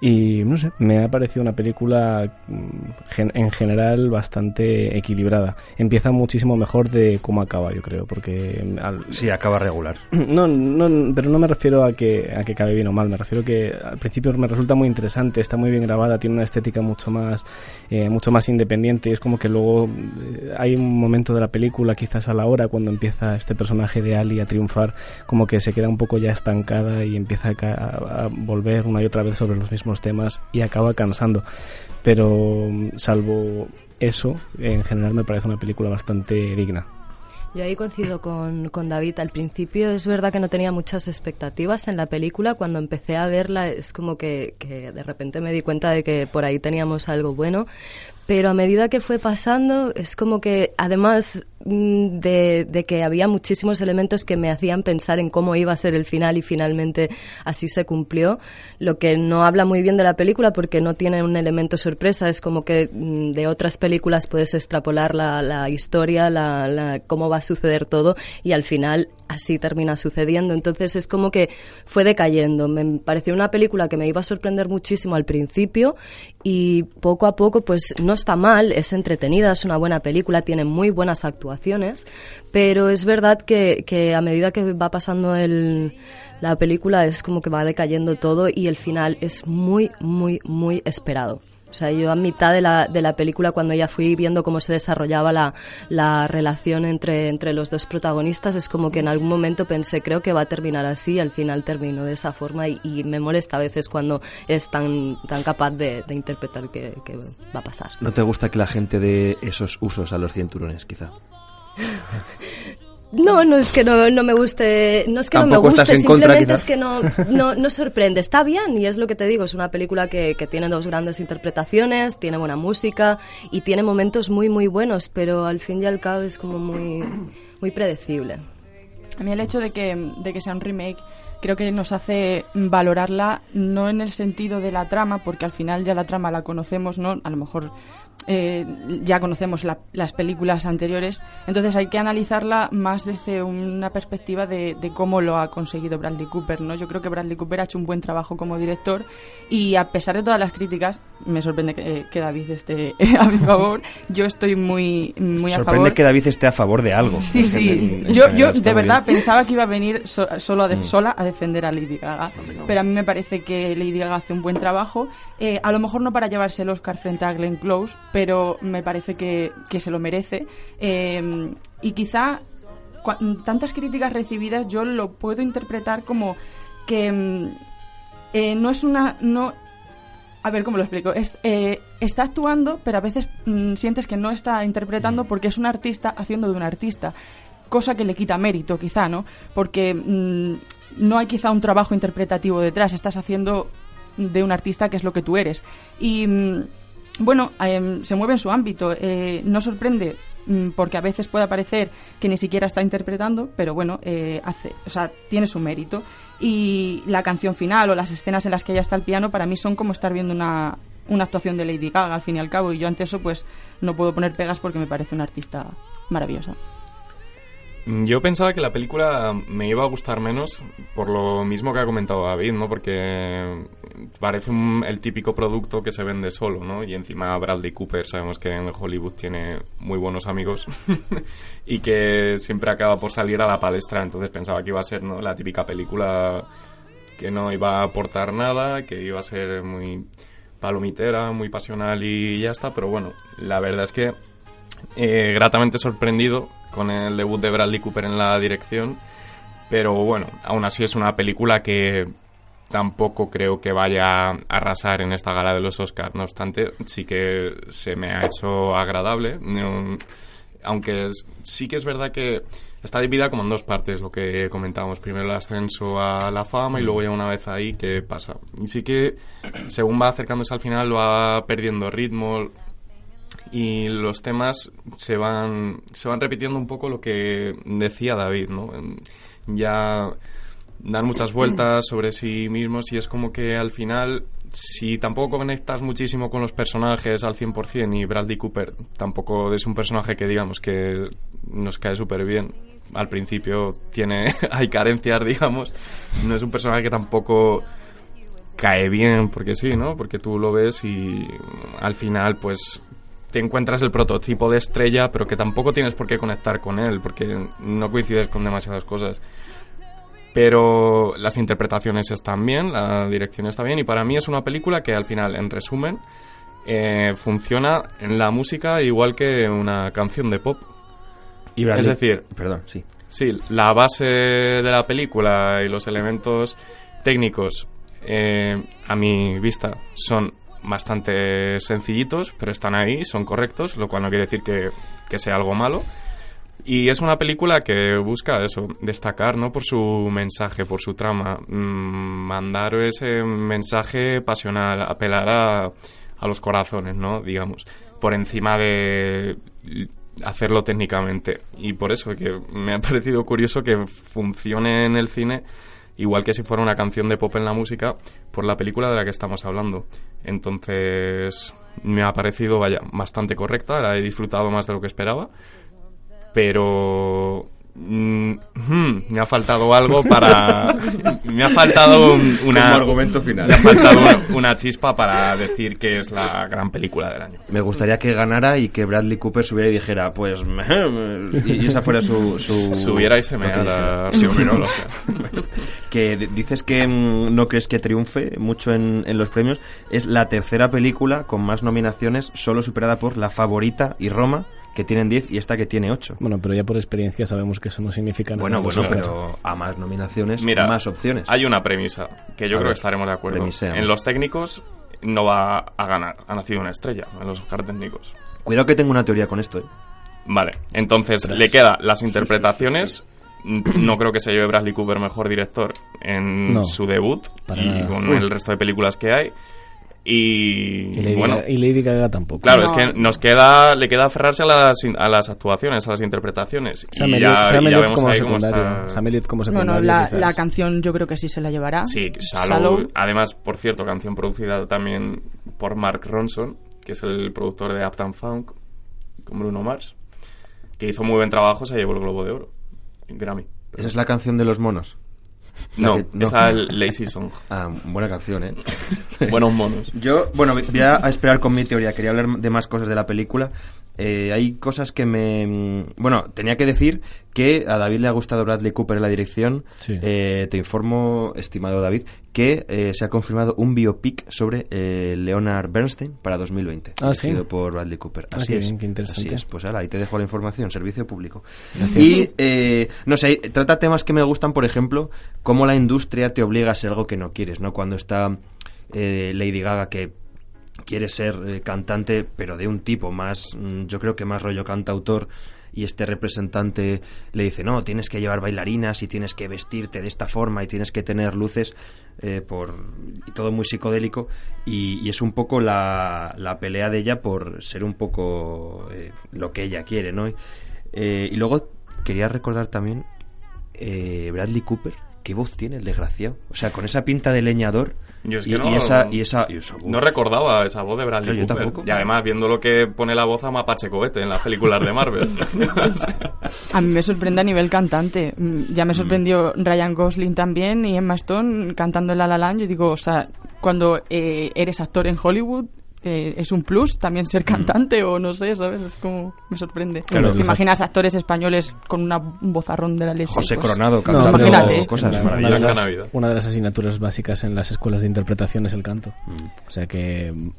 Y no sé, me ha parecido una película mm, gen- en general bastante equilibrada. Empieza muchísimo mejor de cómo acaba, yo creo, porque mm, al- Sí, acaba regular. no, no, pero no me refiero a que, a que acabe bien o mal, me refiero que al principio me resulta muy interesante, está muy bien grabada, tiene una estética mucho más, eh, mucho más independiente y es como que luego eh, hay un momento de la película, quizás a la hora, cuando empieza este personaje de Ali a triunfar, como que se queda un poco ya estancada y empieza a- a volver una y otra vez sobre los mismos temas y acaba cansando. Pero mm, salvo eso, en general me parece una película bastante digna. Yo ahí coincido con, con David. Al principio es verdad que no tenía muchas expectativas en la película. Cuando empecé a verla es como que, que de repente me di cuenta de que por ahí teníamos algo bueno. Pero a medida que fue pasando es como que además de, de que había muchísimos elementos que me hacían pensar en cómo iba a ser el final y finalmente así se cumplió. Lo que no habla muy bien de la película porque no tiene un elemento sorpresa. Es como que mm, de otras películas puedes extrapolar la, historia, la- cómo va a suceder todo y al final así termina sucediendo. Entonces es como que fue decayendo. Me pareció una película que me iba a sorprender muchísimo al principio y poco a poco pues no está mal, es entretenida, es una buena película, tiene muy buenas actuaciones, pero es verdad que, que a medida que va pasando el, la película es como que va decayendo todo y el final es muy, muy, muy esperado. O sea, yo a mitad de la, de la película, cuando ya fui viendo cómo se desarrollaba la, la relación entre, entre los dos protagonistas, es como que en algún momento pensé, creo que va a terminar así, y al final terminó de esa forma y, y me molesta a veces cuando es tan, tan capaz de, de interpretar que, que va a pasar. ¿No te gusta que la gente dé esos usos a los cinturones, quizá? No, no es que no, no me guste, no es que no me guste, contra, simplemente es que no, no, no sorprende. Está bien y es lo que te digo, es una película que, que tiene dos grandes interpretaciones, tiene buena música y tiene momentos muy, muy buenos, pero al fin y al cabo es como muy, muy predecible. A mí el hecho de que, de que sea un remake creo que nos hace valorarla no en el sentido de la trama, porque al final ya la trama la conocemos, ¿no? A lo mejor eh, ya conocemos la- las películas anteriores, entonces hay que analizarla más desde una perspectiva de, de cómo lo ha conseguido Bradley Cooper, ¿no? Yo creo que Bradley Cooper ha hecho un buen trabajo como director y a pesar de todas las críticas, me sorprende que, que David esté a mi favor, yo estoy muy, muy a Sorprende favor. que David esté a favor de algo. Sí, sí. En- en Yo, yo de verdad bien. pensaba que iba a venir so- solo a de- Mm. sola a defender a Lady Gaga. Pero a mí me parece que Lady Gaga hace un buen trabajo. Eh, a lo mejor no para llevarse el Oscar frente a Glenn Close, pero me parece que, que se lo merece. Eh, y quizá tantas críticas recibidas yo lo puedo interpretar como que mm, eh, no es una... no a ver, ¿cómo lo explico? Es, eh, está actuando, pero a veces mm, sientes que no está interpretando porque es un artista haciendo de un artista. Cosa que le quita mérito, quizá, ¿no? Porque mm, no hay quizá un trabajo interpretativo detrás. Estás haciendo de un artista que es lo que tú eres. Y mm, bueno, em, se mueve en su ámbito. Eh, no sorprende mm, porque a veces puede parecer que ni siquiera está interpretando, pero bueno, eh, hace, o sea, tiene su mérito. Y la canción final o las escenas en las que ella está al piano para mí son como estar viendo una, una actuación de Lady Gaga al fin y al cabo. Y yo ante eso pues no puedo poner pegas porque me parece una artista maravillosa. Yo pensaba que la película me iba a gustar menos por lo mismo que ha comentado David, ¿no? Porque parece un- el típico producto que se vende solo, ¿no? Y encima Bradley Cooper, sabemos que en Hollywood tiene muy buenos amigos y que siempre acaba por salir a la palestra, entonces pensaba que iba a ser, ¿no? La típica película que no iba a aportar nada, que iba a ser muy palomitera, muy pasional y ya está, pero bueno, la verdad es que eh, gratamente sorprendido con el debut de Bradley Cooper en la dirección, pero bueno, aún así es una película que tampoco creo que vaya a arrasar en esta gala de los Oscars. No obstante, sí que se me ha hecho agradable, no- aunque sí que es verdad que está dividida como en dos partes, lo que comentábamos. Primero el ascenso a la fama y luego ya una vez ahí, ¿qué pasa? Y sí que según va acercándose al final va perdiendo ritmo, y los temas se van se van repitiendo un poco lo que decía David, ¿no? Ya dan muchas vueltas sobre sí mismos y es como que al final si tampoco conectas muchísimo con los personajes al 100% y Bradley Cooper tampoco es un personaje que digamos que nos cae súper bien. Al principio tiene hay carencias, digamos. No es un personaje que tampoco cae bien porque sí, ¿no? Porque tú lo ves y al final pues te encuentras el prototipo de estrella, pero que tampoco tienes por qué conectar con él porque no coincides con demasiadas cosas. Pero las interpretaciones están bien, la dirección está bien y para mí es una película que al final, en resumen, eh, funciona en la música igual que una canción de pop. Y Es decir, Perdón, sí. Sí, la base de la película y los elementos técnicos, eh, a mi vista, son bastante sencillitos, pero están ahí, son correctos, lo cual no quiere decir que, que sea algo malo. Y es una película que busca eso, destacar, ¿no? Por su mensaje, por su trama, mm, mandar ese mensaje pasional, apelar a, a los corazones, ¿no? Digamos, por encima de hacerlo técnicamente. Y por eso que me ha parecido curioso que funcione en el cine igual que si fuera una canción de pop en la música por la película de la que estamos hablando. Entonces, me ha parecido, vaya, bastante correcta, la he disfrutado más de lo que esperaba pero mm, hmm, me ha faltado algo para me ha faltado un- una Como argumento final. me ha faltado una, una chispa para decir que es la gran película del año Me gustaría que ganara y que Bradley Cooper subiera y dijera, pues... y y esa fuera su... su subiera y se me la que dices que mm, no crees que triunfe mucho en, en los premios. Es la tercera película con más nominaciones, solo superada por La Favorita y Roma, que tienen 10 y esta que tiene 8. Bueno, pero ya por experiencia sabemos que eso no significa nada. Bueno, bueno, pero a más nominaciones, Mira, más opciones. hay una premisa que yo A creo ver, que estaremos de acuerdo en los técnicos no va a ganar ha nacido una estrella en los Oscar técnicos Cuidado que tengo una teoría con esto, ¿eh? Vale, entonces le queda las interpretaciones. No creo que se lleve Bradley Cooper mejor director en No, su debut y nada. con el resto de películas que hay. Y, Y Lady, bueno, Gaga, y Lady Gaga tampoco. claro, No. es que nos queda, le queda aferrarse a las, a las actuaciones, a las interpretaciones. Sam y Elliott, como ahí cómo secundario. está. Sam Elliott como secundario. Bueno, la, canción yo creo que sí se la llevará. Sí, Shallow. Shallow. Además, por cierto, canción producida también por Mark Ronson, que es el productor de Uptown Funk, con Bruno Mars, que hizo muy buen trabajo, se llevó el Globo de Oro, en Grammy. Esa es la canción de los monos. No, no. esa es Lazy Song. Ah, buena canción, ¿eh? Buenos monos. Yo, bueno, voy a esperar con mi teoría. Quería hablar de más cosas de la película. Eh, hay cosas que me... mm, Bueno, tenía que decir que a David le ha gustado Bradley Cooper en la dirección. Sí. Eh, te informo, estimado David, que eh, se ha confirmado un biopic sobre eh, Leonard Bernstein para 2020. Ah, ¿sí? por Bradley Cooper. Ah, Así es. bien, qué interesante. Así es. Pues ahora, ahí te dejo la información, servicio público. Y, eh, no sé, trata temas que me gustan, por ejemplo, cómo la industria te obliga a ser algo que no quieres, ¿no? Cuando está eh, Lady Gaga que quiere ser eh, cantante, pero de un tipo más, mm, yo creo que más rollo cantautor, y este representante le dice, no, tienes que llevar bailarinas y tienes que vestirte de esta forma y tienes que tener luces, eh, por y todo muy psicodélico, y, y es un poco la, la pelea de ella por ser un poco eh, lo que ella quiere, ¿no? Eh, y luego quería recordar también eh, Bradley Cooper, qué voz tiene el desgraciado. O sea, con esa pinta de leñador Yo es y, que y no- esa, y esa, y esa voz. No recordaba esa voz de Bradley yo Cooper. tampoco. Y además, viendo lo que pone la voz a Mapache Cohete en las películas de Marvel. A mí me sorprende a nivel cantante. Mm, Ya me sorprendió Ryan Gosling también y Emma Stone cantando en La La Land. Yo digo, o sea, cuando eh, eres actor en Hollywood eh, es un plus también ser cantante o no sé, ¿sabes? Es como me sorprende. Claro, ¿Te imaginas actores españoles con una, un vozarrón de la leche? José Pues, Coronado No, cantando imagínate. cosas una, una maravillosas. de las, una de las asignaturas básicas en las escuelas de interpretación es el canto. O sea que mm,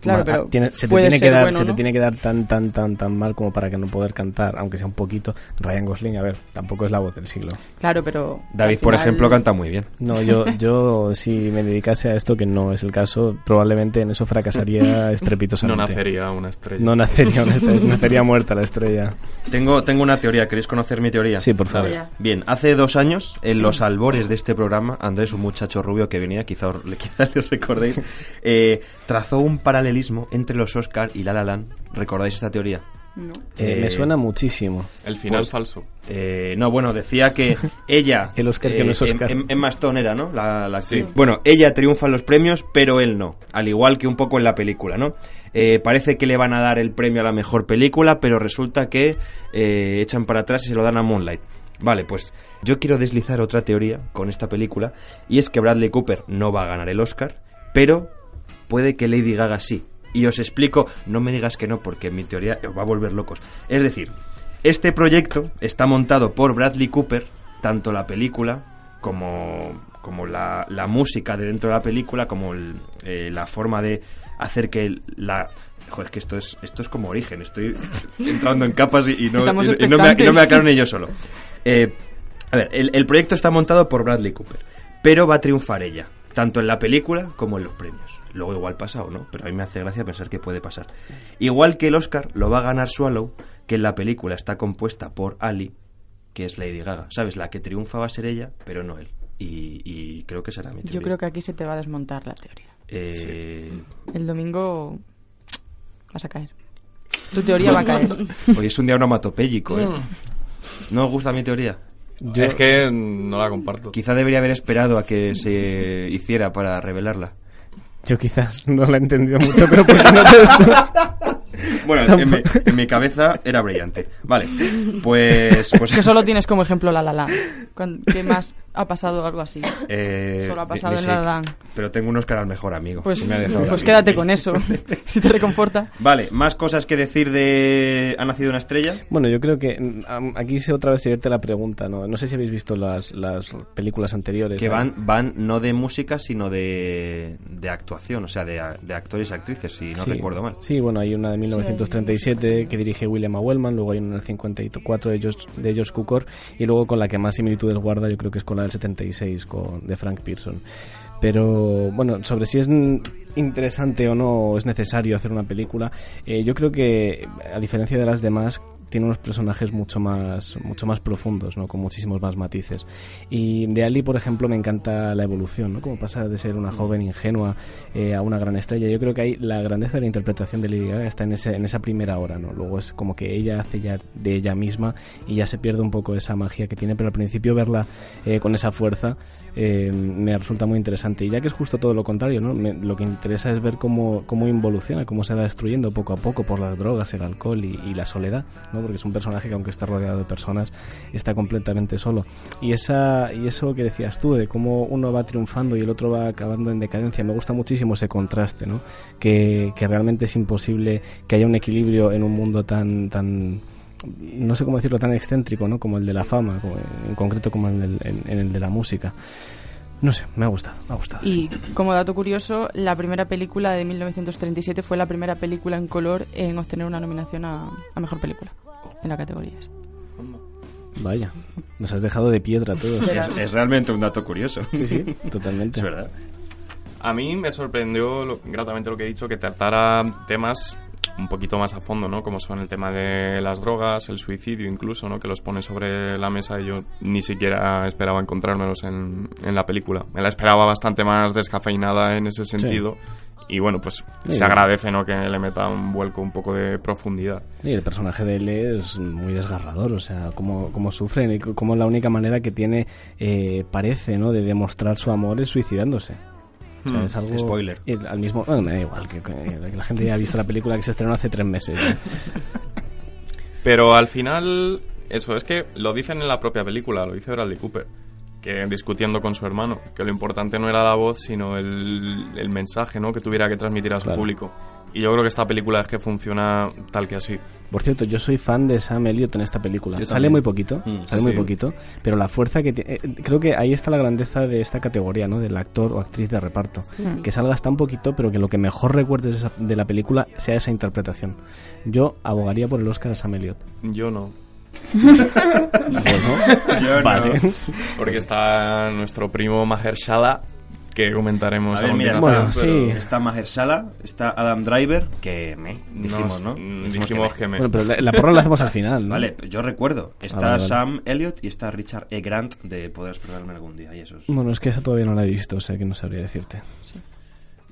Claro, ma- pero tiene- se te tiene que dar bueno, se te ¿no? tiene que dar tan tan tan tan mal como para que no poder cantar, aunque sea un poquito. Ryan Gosling, a ver, tampoco es la voz del siglo. Claro, pero... David, por ejemplo, canta muy bien. No, yo yo si me dedicase a esto que no es el caso, probablemente en eso fracasaría no estrepitosamente. nacería una estrella. No nacería una estrella, nacería muerta la estrella. Tengo, tengo una teoría. ¿Queréis conocer mi teoría? Sí, por favor. Bien, hace dos años, en los albores de este programa, Andrés, un muchacho rubio que venía, quizá, quizá le recordéis, eh, trazó un paralelismo entre los Oscar y La La Land. ¿Recordáis esta teoría? No. Eh, Eh, me suena muchísimo. El final Pues- falso. Eh, no, bueno, decía que ella. El Oscar que no es Em- Oscar. Em- Emma Stone era, ¿no? La, la actriz. Bueno, ella triunfa en los premios, pero él no. Al igual que un poco en la película, ¿no? Eh, parece que le van a dar el premio a la mejor película, pero resulta que eh, echan para atrás y se lo dan a Moonlight. Vale, pues yo quiero deslizar otra teoría con esta película, y es que Bradley Cooper no va a ganar el Oscar, pero puede que Lady Gaga sí. Y os explico, no me digas que no, porque mi teoría os va a volver locos. Es decir, este proyecto está montado por Bradley Cooper, tanto la película como, como la, la música de dentro de la película, como el- eh, la forma de hacer que la... Joder, es que esto es, esto es como origen, estoy entrando en capas y, y no, Estamos y- y no me, no me aclaro ni yo solo. Eh, a ver, el, el proyecto está montado por Bradley Cooper, pero va a triunfar ella, tanto en la película como en los premios. Luego igual pasa o no, pero a mí me hace gracia pensar que puede pasar. Igual que el Oscar lo va a ganar Swallow, que en la película está compuesta por Ali, que es Lady Gaga. ¿Sabes? La que triunfa va a ser ella, pero no él. Y, y creo que será mi teoría. Yo creo que aquí se te va a desmontar la teoría. Eh, El domingo vas a caer. Tu teoría va a caer. Hoy es un día onomatopéyico, ¿eh? Mm. ¿No os gusta mi teoría? Yo- Es que no la comparto. Quizá debería haber esperado a que se hiciera para revelarla. Yo quizás no la he entendido mucho, pero ¿por qué no te? Bueno, en mi, en mi cabeza era brillante. Vale, pues... pues que solo tienes como ejemplo La La Land. Cuan- ¿Qué más ha pasado algo así? eh, Solo ha pasado en La La Land. Pero tengo un Oscar al mejor amigo. Pues, me la pues vida. quédate con eso, si te reconforta. Vale, más cosas que decir de ¿Ha nacido una estrella? Bueno, yo creo que mm, aquí se otra vez se vierte la pregunta, ¿no? No sé si habéis visto las, las películas anteriores. Que ¿eh? van, van no de música, sino de, de actuación, o sea, de, de actores y actrices, si no Sí. recuerdo mal. Sí, bueno, hay una de 1937 que dirige William A. Wellman, luego hay una del 54 de George, de George Cukor y luego con la que más similitudes guarda yo creo que es con la del 76 con, de Frank Pearson. Pero bueno, sobre si es interesante o no, es necesario hacer una película, eh, yo creo que a diferencia de las demás tiene unos personajes mucho más mucho más profundos, ¿no? con muchísimos más matices. Y de Ali, por ejemplo, me encanta la evolución, ¿no? Como pasa de ser una joven ingenua eh, a una gran estrella. Yo creo que ahí la grandeza de la interpretación de Lady Gaga está en, ese, en esa primera hora, ¿no? Luego es como que ella hace ya de ella misma y ya se pierde un poco esa magia que tiene, pero al principio verla eh, con esa fuerza eh, me resulta muy interesante. Y ya que es justo todo lo contrario, ¿no? Me- lo que interesa es ver cómo, cómo involuciona, cómo se va destruyendo poco a poco por las drogas, el alcohol y, y la soledad, ¿no? Porque es un personaje que aunque está rodeado de personas, está completamente solo. Y, esa, y eso que decías tú, de cómo uno va triunfando y el otro va acabando en decadencia, me gusta muchísimo ese contraste, ¿no? Que, que realmente es imposible que haya un equilibrio en un mundo tan... tan no sé cómo decirlo, tan excéntrico, ¿no? Como el de la fama, en concreto como en el, en el de la música. No sé, me ha gustado, me ha gustado. Y como dato curioso, la primera película de 1937 fue la primera película en color en obtener una nominación a, a mejor película en la categoría. esa. Vaya, nos has dejado de piedra todo. Es, es realmente un dato curioso. Sí, sí, totalmente. Es verdad. A mí me sorprendió lo- gratamente lo que he dicho, que tratara temas un poquito más a fondo, ¿no? Como son el tema de las drogas, el suicidio incluso, ¿no? Que los pone sobre la mesa y yo ni siquiera esperaba encontrármelos en, en la película. Me la esperaba bastante más descafeinada en ese sentido. Y bueno, pues Sí. se agradece, ¿no? Que le meta un vuelco un poco de profundidad. Y el personaje de él es muy desgarrador, o sea, cómo, cómo sufren y cómo la única manera que tiene, eh, parece, ¿no?, de demostrar su amor es suicidándose. O sea, Hmm, es algo... spoiler. al mismo... Bueno, me da igual, que, que- que la gente ya ha visto la película que se estrenó hace tres meses. ¿eh? Pero al final, eso es que lo dicen en la propia película, lo dice Bradley Cooper, que discutiendo con su hermano, que lo importante no era la voz, sino el, el mensaje ¿no? que tuviera que transmitir a su Claro. público. Y yo creo que esta película es que funciona tal que así. Por cierto, yo soy fan de Sam Elliott en esta película. Yo sale también. muy poquito, Mm, sale muy poquito, pero la fuerza que tiene... eh, creo que ahí está la grandeza de esta categoría, ¿no?, del actor o actriz de reparto. Mm. Que salgas tan poquito, pero que lo que mejor recuerdes de la película sea esa interpretación. Yo abogaría por el Oscar a Sam Elliott. Yo no. Bueno, vale. Porque está nuestro primo Mahershala, que comentaremos A ver, mira, Bueno, está, sí. está Mahershala, está Adam Driver, que me dijimos, ¿no? mm, Dijimos Dijimos que que me. Bueno, pero la, la porra la hacemos al final, ¿no? Vale, yo recuerdo. Está vale, vale. Sam Elliott y está Richard E. Grant de Podrás Perderme algún día. Y esos. Bueno, es que esa todavía no la he visto, o sea que no sabría decirte.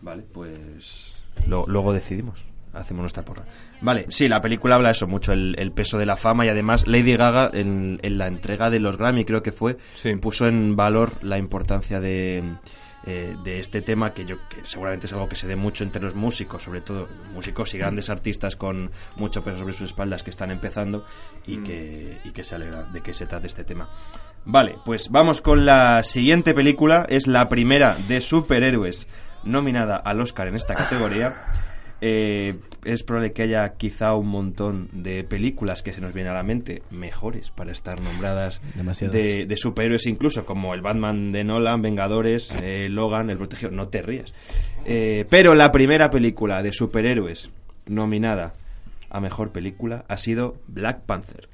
Vale, pues. lo- luego decidimos. hacemos nuestra porra. Vale, sí, la película habla eso mucho, el, el peso de la fama y además Lady Gaga en, en la entrega de los Grammy, creo que fue, Sí. puso en valor la importancia de, eh, de este tema que yo que seguramente es algo que se dé mucho entre los músicos, sobre todo músicos y grandes artistas con mucho peso sobre sus espaldas que están empezando y, que, y que se alegra de que se trate este tema. Vale, pues vamos con la siguiente película. Es la primera de superhéroes nominada al Oscar en esta categoría. Eh, es probable que haya quizá un montón de películas que se nos vienen a la mente mejores para estar nombradas de superhéroes incluso, como el Batman de Nolan, Vengadores, eh, Logan, El Protegido. No te rías. Eh, pero la primera película de superhéroes nominada a mejor película ha sido Black Panther.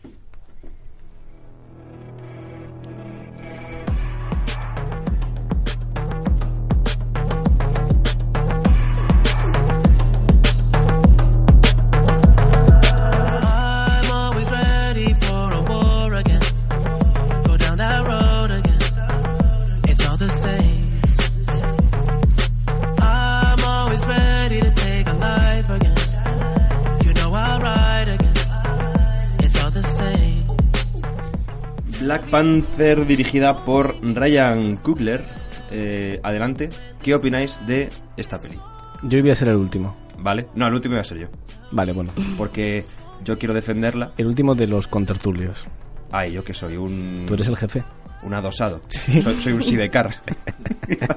Panther dirigida por Ryan Coogler. Eh, adelante, ¿qué opináis de esta peli? Yo iba a ser el último. ¿Vale? No, el último iba a ser yo. Vale, bueno. Porque yo quiero defenderla. El último de los contertulios. Ay, yo que soy un... Tú eres el jefe. Un adosado. Soy, soy un sidecar.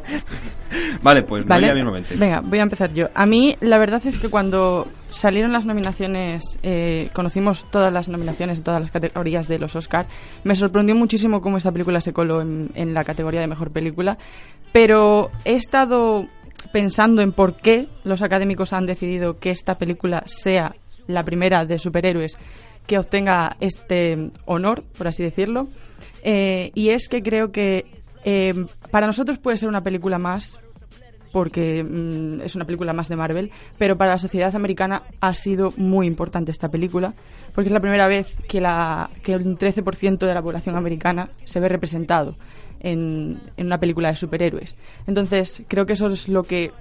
vale, pues Vale. Noelia mismamente. Venga, voy a empezar yo. A mí, la verdad es que cuando salieron las nominaciones, eh, conocimos todas las nominaciones de todas las categorías de los Oscar, me sorprendió muchísimo cómo esta película se coló en, en la categoría de mejor película. Pero he estado pensando en por qué los académicos han decidido que esta película sea la primera de superhéroes que obtenga este honor, por así decirlo. Eh, y es que creo que eh, para nosotros puede ser una película más, porque mm, es una película más de Marvel, pero para la sociedad americana ha sido muy importante esta película, porque es la primera vez que, la, que un 13% de la población americana se ve representado en, en una película de superhéroes. Entonces, creo que eso es lo que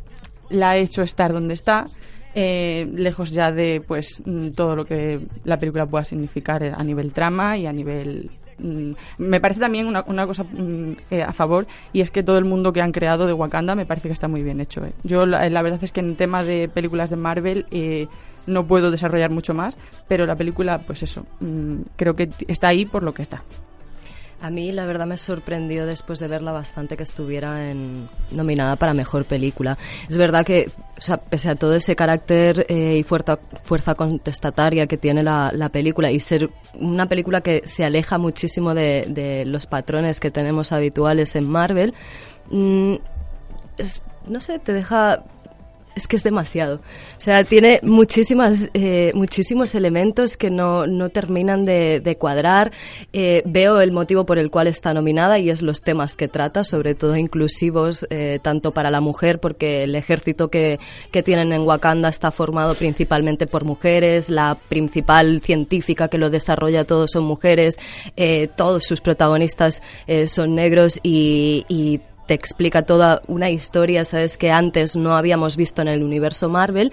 la ha hecho estar donde está, eh, lejos ya de pues mm, todo lo que la película pueda significar a nivel trama y a nivel me parece también una, cosa mm, eh, a favor y es que todo el mundo que han creado de Wakanda me parece que está muy bien hecho. eh. Yo la, la verdad es que en tema de películas de Marvel eh, no puedo desarrollar mucho más, pero la película, pues eso, mm, creo que está ahí por lo que está. A mí la verdad me sorprendió después de verla bastante que estuviera en, nominada para mejor película. Es verdad que, o sea, pese a todo ese carácter eh, y fuerza, fuerza contestataria que tiene la, la película y ser una película que se aleja muchísimo de, de los patrones que tenemos habituales en Marvel, mm, es- no sé, te deja es que es demasiado. O sea, tiene muchísimas, eh, muchísimos elementos que no, no terminan de, de cuadrar. Eh, veo el motivo por el cual está nominada y es los temas que trata, sobre todo inclusivos, eh, tanto para la mujer, porque el ejército que, que tienen en Wakanda está formado principalmente por mujeres, la principal científica que lo desarrolla todo son mujeres, eh, todos sus protagonistas eh, son negros y, y te explica toda una historia, sabes, que antes no habíamos visto en el universo Marvel,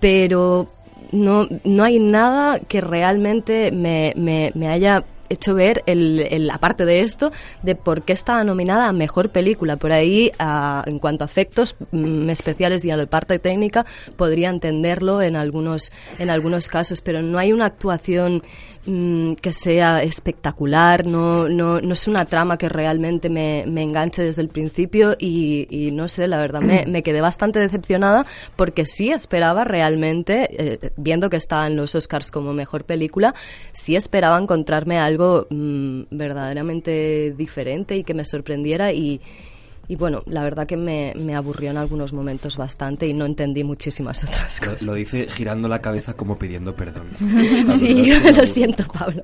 pero no, no hay nada que realmente me, me, me haya hecho ver, el, el- aparte de esto, de por qué estaba nominada a Mejor Película. Por ahí, en cuanto a efectos mm, especiales y a la parte técnica, podría entenderlo en algunos, en algunos casos, pero no hay una actuación mm, que sea espectacular, no, no, no es una trama que realmente me, me enganche desde el principio y, no sé, la verdad me, quedé bastante decepcionada porque sí esperaba realmente, eh, viendo que estaba en los Oscars como mejor película, sí esperaba encontrarme algo mm, verdaderamente diferente y que me sorprendiera y... Y bueno, la verdad que me, me aburrió en algunos momentos bastante y no entendí muchísimas otras cosas. lo dice girando la cabeza como pidiendo perdón. Sí, verdad, lo siento, Pablo.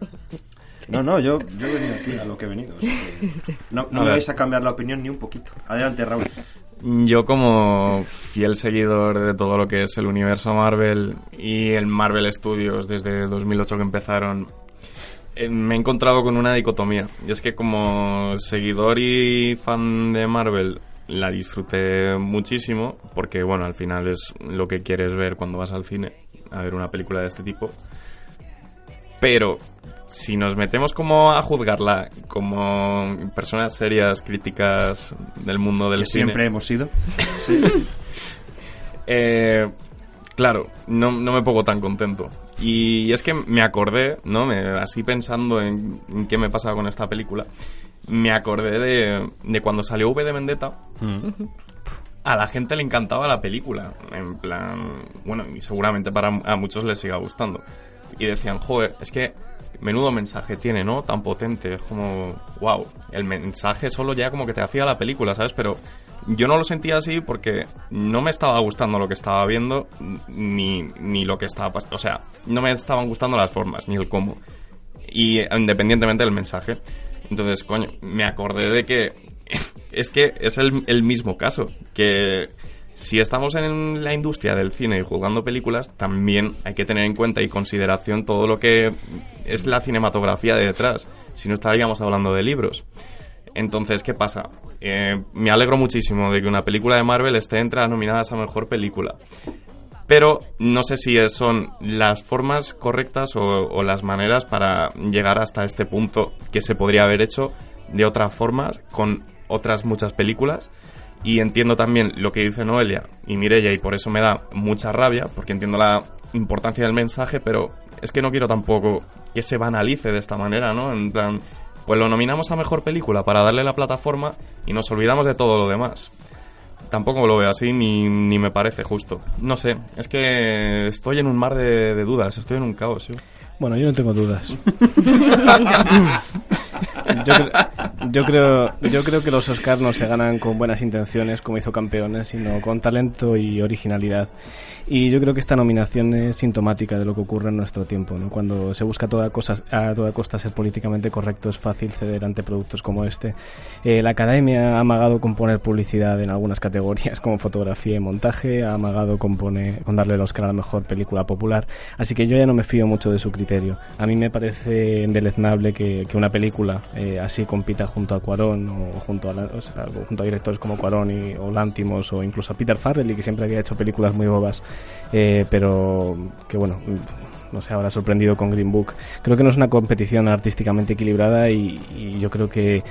No, no, yo, yo he venido aquí a lo que he venido. o sea que no no me vais a cambiar la opinión ni un poquito. Adelante, Raúl. Yo como fiel seguidor de todo lo que es el universo Marvel y el Marvel Studios desde 2008 que empezaron, me he encontrado con una dicotomía. Y es que como seguidor y fan de Marvel la disfruté muchísimo porque bueno, al final es lo que quieres ver cuando vas al cine. a ver una película de este tipo. Pero si nos metemos como a juzgarla como personas serias, críticas del mundo del Que cine, siempre hemos sido. eh, claro, no, no me pongo tan contento. Y es que me acordé, ¿no? Me, así pensando en, en qué me pasaba con esta película, me acordé de, de cuando salió V de Vendetta. A la gente le encantaba la película. En plan, bueno, y seguramente para a muchos les siga gustando. Y decían, joder, es que menudo mensaje tiene, ¿no? Tan potente. Es como, wow, el mensaje solo ya como que te hacía la película, ¿sabes? Pero yo no lo sentía así porque no me estaba gustando lo que estaba viendo ni, ni lo que estaba pasando. O sea, no me estaban gustando las formas ni el cómo. Y independientemente del mensaje. Entonces, coño, me acordé de que es que es el, el mismo caso. Que si estamos en la industria del cine y jugando películas, también hay que tener en cuenta y consideración todo lo que es la cinematografía de detrás. Si no estaríamos hablando de libros. Entonces, ¿qué pasa? Eh, me alegro muchísimo de que una película de Marvel esté entre las nominadas a mejor película. Pero no sé si son las formas correctas o, o las maneras para llegar hasta este punto que se podría haber hecho de otras formas con otras muchas películas. Y entiendo también lo que dice Noelia y Mirella y por eso me da mucha rabia, porque entiendo la importancia del mensaje, pero es que no quiero tampoco que se banalice de esta manera, ¿no? En plan, pues lo nominamos a mejor película para darle la plataforma y nos olvidamos de todo lo demás. Tampoco lo veo así ni, ni me parece justo. No sé, es que estoy en un mar de, de dudas, estoy en un caos. yo. Bueno, yo no tengo dudas. yo, cre- yo creo, yo creo que los Oscars no se ganan con buenas intenciones, como hizo Campeones, sino con talento y originalidad. Y yo creo que esta nominación es sintomática de lo que ocurre en nuestro tiempo. ¿no? Cuando se busca toda, cosa, a toda costa ser políticamente correcto, es fácil ceder ante productos como este. Eh, la academia ha amagado con poner publicidad en algunas categorías, como fotografía y montaje, ha amagado con, con darle el Oscar a la mejor película popular. Así que yo ya no me fío mucho de su criterio. A mí me parece indeleznable que, que una película eh, así compita junto a Cuarón o junto a, o junto a directores como Cuarón y, o Lántimos o incluso a Peter Farrelly, que siempre había hecho películas muy bobas, eh, pero que bueno no sé, ahora sorprendido con Green Book. Creo que no es una competición artísticamente equilibrada y, y yo creo que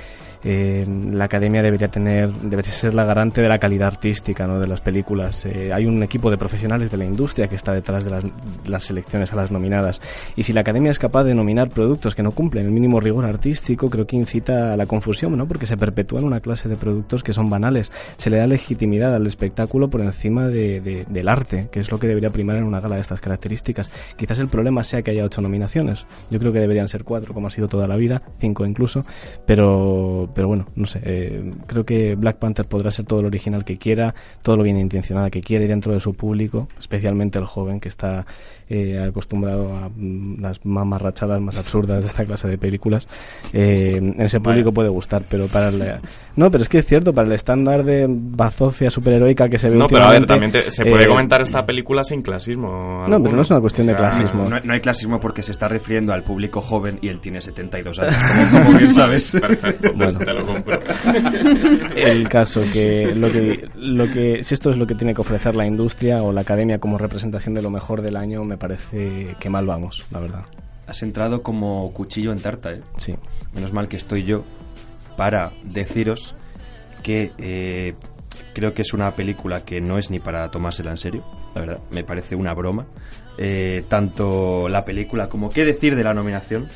la academia debería tener, debería ser la garante de la calidad artística ¿no? de las películas. Eh, hay un equipo de profesionales de la industria que está detrás de las, selecciones a las nominadas. Y si la academia es capaz de nominar productos que no cumplen el mínimo rigor artístico, creo que incita a la confusión, ¿no? Porque se perpetúan una clase de productos que son banales. Se le da legitimidad al espectáculo por encima de- del arte, que es lo que debería primar en una gala de estas características. Quizás el problema sea que haya ocho nominaciones. Yo creo que deberían ser cuatro, como ha sido toda la vida, cinco incluso. Pero, pero bueno, no sé. eh, creo que Black Panther podrá ser todo lo original que quiera, todo lo bien intencionada que quiera y dentro de su público, especialmente el joven que está eh, acostumbrado a mm, las mamarrachadas más absurdas de esta clase de películas. Eh, ese público puede gustar, pero para el, no, pero es que es cierto, para el estándar de bazofia superheroica que se ve No, pero a ver, también te- se puede eh, comentar esta película sin clasismo. No, pero no es una cuestión de O sea, clasismo. No, no hay clasismo porque se está refiriendo al público joven y él tiene 72 años, como, como bien sabes. Perfecto, Bueno. Te lo compro. el caso que lo que lo que si esto es lo que tiene que ofrecer la industria o la academia como representación de lo mejor del año me parece que mal vamos la verdad Has entrado como cuchillo en tarta, ¿eh? sí Menos mal que estoy yo para deciros que eh, creo que es una película que no es ni para tomársela en serio, la verdad. Me parece una broma. Eh, tanto la película como qué decir de la nominación.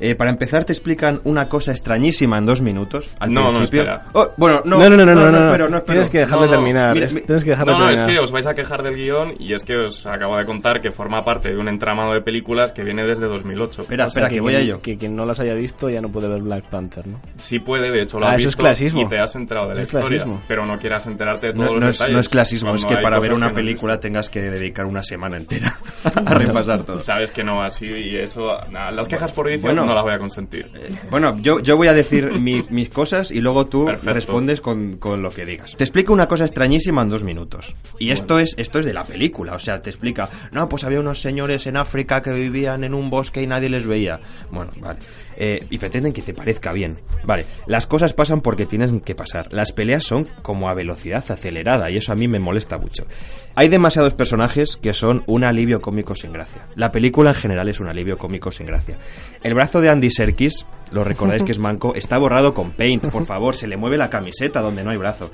Eh, para empezar te explican una cosa extrañísima en dos minutos. Al No, no, espera. Oh, bueno, no, No, no, no, no, no, no. no espero. Tienes que dejarme No, no, terminar. mira, Es- mi- tienes que dejarme No, no, es que os vais a quejar del guion y es que os acabo de contar que forma parte de un entramado de películas que viene desde 2008. Espera, O sea, espera, que, voy a quien- ello. Que quien no las haya visto ya no puede ver Black Panther, ¿no? Sí puede, de hecho lo Ah, has eso es clasismo. y te has enterado de Eso la es historia, clasismo. pero no quieras enterarte de todos No, los no es, detalles. no es clasismo, es que para ver una película tengas que dedicar una semana entera a repasar todo. Sabes que no, así y eso... las quejas por edición Bueno, no la voy a consentir. Bueno, yo, yo voy a decir mi- mis cosas y luego tú Perfecto. respondes con, con lo que digas. Te explico una cosa extrañísima en dos minutos. Y esto es esto es de la película. O sea, te explica, no, pues había unos señores en África que vivían en un bosque y nadie les veía. Bueno, vale. Eh, y pretenden que te parezca bien. Vale, las cosas pasan porque tienen que pasar. Las peleas son como a velocidad acelerada y eso a mí me molesta mucho. Hay demasiados personajes que son un alivio cómico sin gracia. La película en general es un alivio cómico sin gracia. El brazo de Andy Serkis, lo recordáis que es manco, está borrado con paint, por favor, se le mueve la camiseta donde no hay brazo.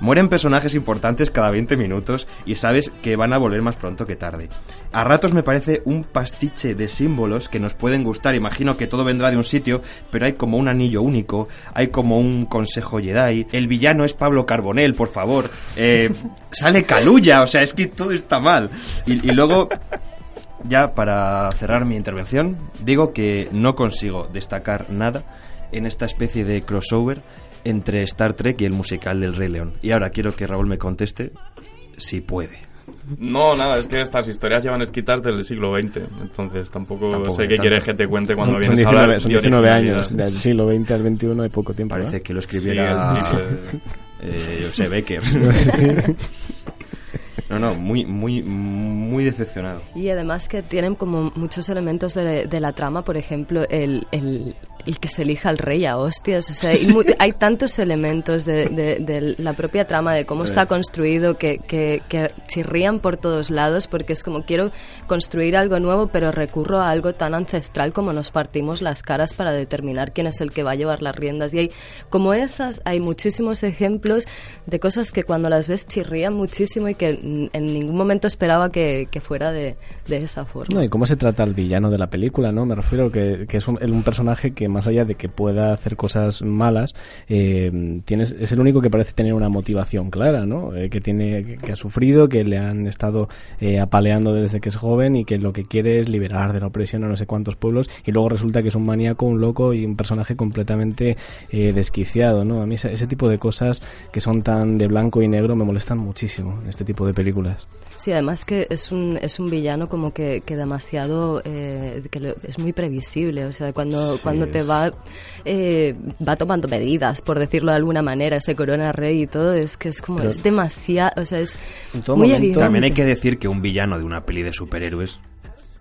Mueren personajes importantes cada 20 minutos y sabes que van a volver más pronto que tarde. A ratos me parece un pastiche de símbolos que nos pueden gustar, imagino que todo vendrá de un sitio, pero hay como un anillo único, hay como un consejo Jedi, el villano es Pablo Carbonell, por favor, eh, sale Caluya, o sea, es que todo está mal. Y, y luego ya para cerrar mi intervención, digo que no consigo destacar nada en esta especie de crossover entre Star Trek y el musical del Rey León. Y ahora quiero que Raúl me conteste si puede. No, nada, es que estas historias llevan escritas del siglo XX, entonces tampoco, Tampoco sé qué tanto. quieres que te cuente cuando Son, vienes son a 19, hablar son de 19 originalidad. años, del siglo XX al XXI hay poco tiempo. ¿no? Parece que lo Sí, escribiera, dice- eh, yo sé, Becker. Sí. No, no, muy, muy, muy decepcionado. Y además que tienen como muchos elementos de, de la trama, por ejemplo, el, el, el que se elija al rey a hostias. O sea, hay, mu- hay tantos elementos de, de- de la propia trama, de cómo está construido, que, que, que chirrían por todos lados, porque es como quiero construir algo nuevo, pero recurro a algo tan ancestral como nos partimos las caras para determinar quién es el que va a llevar las riendas. Y hay, como esas, hay muchísimos ejemplos de cosas que cuando las ves chirrían muchísimo y que en en ningún momento esperaba que, que fuera de, de esa forma. No, y cómo se trata al villano de la película, ¿no? Me refiero que, que es un, un personaje que más allá de que pueda hacer cosas malas, eh, tienes, es el único que parece tener una motivación clara, ¿no? Eh, que tiene, que, ha sufrido, que le han estado eh, apaleando desde que es joven y que lo que quiere es liberar de la opresión a no sé cuántos pueblos y luego resulta que es un maníaco, un loco y un personaje completamente eh, desquiciado, ¿no? A mí ese, tipo de cosas que son tan de blanco y negro me molestan muchísimo este tipo de películas. Sí, además que es un, es un villano como que, que demasiado, eh, que lo- es muy previsible, o sea, cuando, cuando te va, eh, va tomando medidas, por decirlo de alguna manera, ese corona rey y todo, es que es como, Pero- es demasiado, o sea, es En todo muy momento- evidente. También hay que decir que un villano de una peli de superhéroes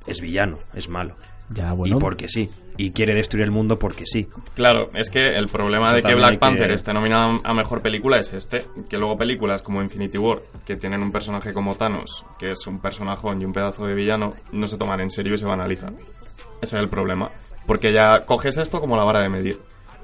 es villano, es malo. Ya, bueno. Y porque sí. Y quiere destruir el mundo porque sí. Claro, es que el problema Eso de que Black que- Panther esté nominada a mejor película es este, que luego películas como Infinity War, que tienen un personaje como Thanos, que es un personajón y un pedazo de villano, no se toman en serio y se banalizan. Ese es el problema. Porque ya coges esto como la vara de medir.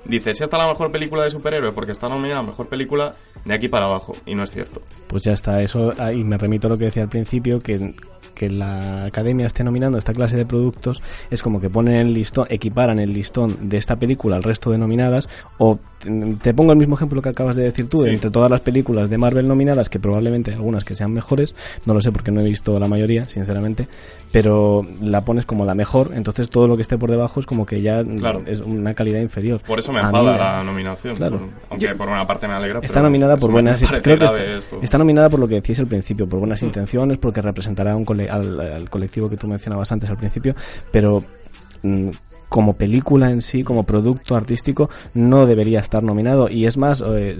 Dices, si esta es la mejor película de superhéroe porque está nominada a mejor película de aquí para abajo. Y no es cierto. Pues ya está, eso, ahí me remito a lo que decía al principio, que, que la academia esté nominando esta clase de productos es como que ponen el listón, equiparan el listón de esta película al resto de nominadas, o te- pongo el mismo ejemplo que acabas de decir tú, Sí. entre todas las películas de Marvel nominadas, que probablemente hay algunas que sean mejores, no lo sé porque no he visto la mayoría, sinceramente, pero la pones como la mejor, entonces todo lo que esté por debajo es como que ya Claro. es una calidad inferior. Por eso me mí enfada la nominación. Claro. por- aunque por una parte me alegra. Está nominada por buenas creo que está, está nominada por lo que decías al principio, por buenas intenciones, porque representará a un cole- al, al colectivo que tú mencionabas antes al principio, pero mm, como película en sí, como producto artístico, no debería estar nominado. Y es más, eh,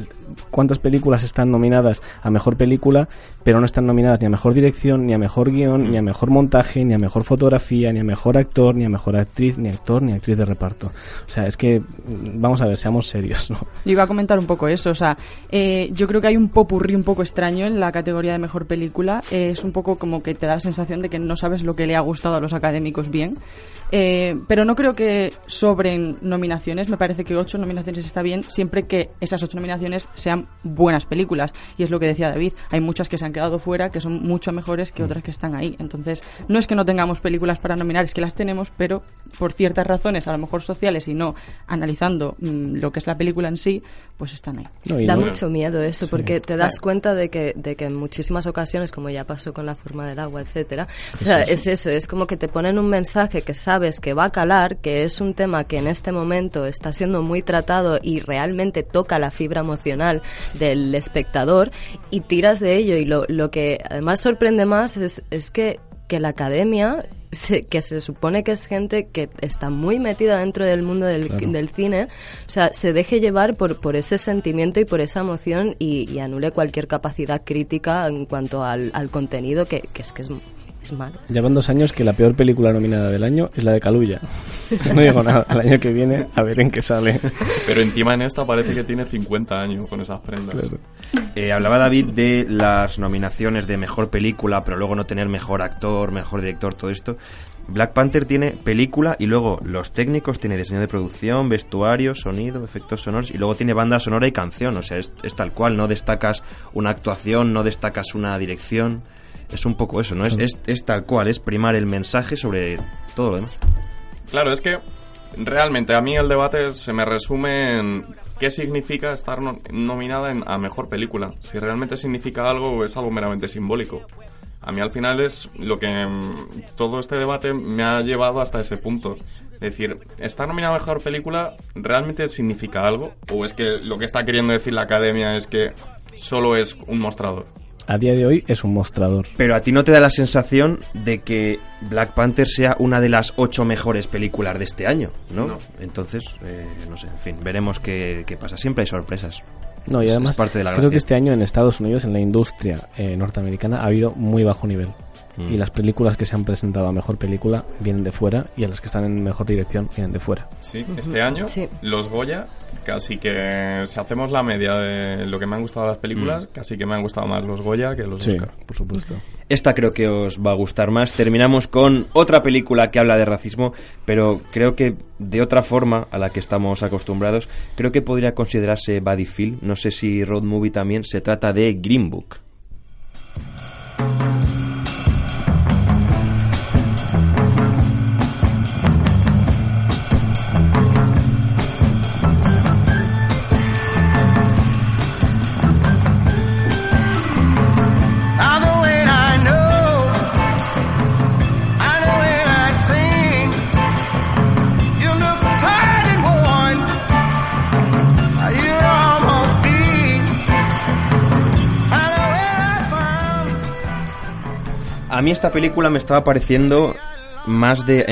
¿cuántas películas están nominadas a mejor película, pero no están nominadas ni a mejor dirección, ni a mejor guion, ni a mejor montaje, ni a mejor fotografía, ni a mejor actor, ni a mejor actriz, ni actor, ni actriz de reparto? O sea, es que, mm, vamos a ver, seamos serios, ¿no? Yo iba a comentar un poco eso, o sea, eh, yo creo que hay un popurrí un poco extraño en la categoría de mejor película. Eh, es un poco como que te da la sensación de que no sabes lo que le ha gustado a los académicos bien. Eh, pero no creo que sobren nominaciones. Me parece que ocho nominaciones está bien, siempre que esas ocho nominaciones sean buenas películas. Y es lo que decía David. Hay muchas que se han quedado fuera, que son mucho mejores que otras que están ahí. Entonces, no es que no tengamos películas para nominar, es que las tenemos, pero por ciertas razones, a lo mejor sociales y no analizando mm, lo que es la película en sí, pues están ahí. No, Da no- mucho miedo eso, Sí. porque te das cuenta de que, de que en muchísimas ocasiones, como ya pasó con la forma del agua, etcétera, o sea, es eso, es como que te ponen un mensaje que sabes que va a calar, que es un tema que en este momento está siendo muy tratado y realmente toca la fibra emocional del espectador y tiras de ello. Y lo, lo que además sorprende más es, es que que la academia se- que se supone que es gente que está muy metida dentro del mundo del, del cine, o sea, se deje llevar por, por ese sentimiento y por esa emoción y, y anule cualquier capacidad crítica en cuanto al, al contenido, que, que es que es, es malo. Llevan dos años que la peor película nominada del año es la de Caluya. No digo nada, el año que viene a ver en qué sale. Pero encima en esta parece que tiene 50 años con esas prendas. Eh, hablaba David de las nominaciones de mejor película, pero luego no tener mejor actor, mejor director, todo esto. Black Panther tiene película y luego los técnicos tiene diseño de producción, vestuario, sonido, efectos sonoros y luego tiene banda sonora y canción. O sea, es, es tal cual, no destacas una actuación, no destacas una dirección. Es un poco eso, ¿no? Es, es, tal cual, es primar el mensaje sobre todo lo demás. Claro, es que realmente a mí el debate se me resume en qué significa estar no- nominada en- a mejor película. Si realmente significa algo o es algo meramente simbólico. A mí al final es lo que mm, todo este debate me ha llevado hasta ese punto. Es decir, ¿estar nominada a mejor película realmente significa algo? ¿O es que lo que está queriendo decir la academia es que solo es un mostrador? A día de hoy es un mostrador. Pero a ti no te da la sensación de que Black Panther sea una de las ocho mejores películas de este año, ¿no? No. Entonces, eh, no sé, en fin, veremos qué, qué pasa. Siempre hay sorpresas. No, y además es parte de la creo gracia. que este año en Estados Unidos, en la industria eh, norteamericana, ha habido muy bajo nivel. Mm. Y las películas que se han presentado a mejor película vienen de fuera y a las que están en mejor dirección vienen de fuera. Sí, este año Sí. los Goya, casi que si hacemos la media de lo que me han gustado las películas, Mm. casi que me han gustado más los Goya que los Sí, Oscar. por supuesto. Esta creo que os va a gustar más. Terminamos con otra película que habla de racismo, pero creo que de otra forma a la que estamos acostumbrados. Creo que podría considerarse body film. No sé si road movie también. Se trata de Green Book. Mí esta película me estaba pareciendo más de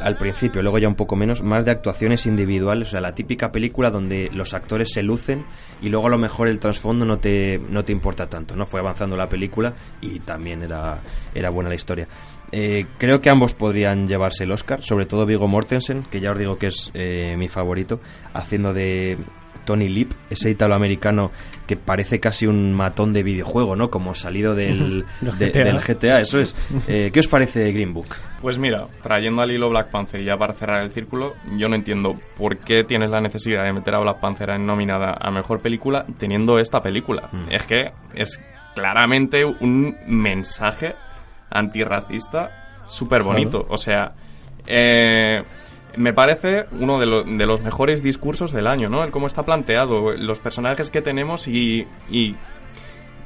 al principio, luego ya un poco menos, más de actuaciones individuales, o sea, la típica película donde los actores se lucen y luego a lo mejor el trasfondo no te, no te importa tanto, ¿no? Fue avanzando la película y también era, era buena la historia. Eh, creo que ambos podrían llevarse el Oscar, sobre todo Vigo Mortensen, que ya os digo que es eh, mi favorito, haciendo de Tony Lip, ese italoamericano que parece casi un matón de videojuego, ¿no? Como salido del, Del de- GTA. del GTA, eso es. Eh, ¿Qué os parece Green Book? Pues mira, trayendo al hilo Black Panther y ya para cerrar el círculo, yo no entiendo por qué tienes la necesidad de meter a Black Panther en nominada a mejor película teniendo esta película. Es que es claramente un mensaje antirracista súper bonito. O sea, eh, me parece uno de, de los mejores discursos del año, ¿no? El cómo está planteado, los personajes que tenemos y,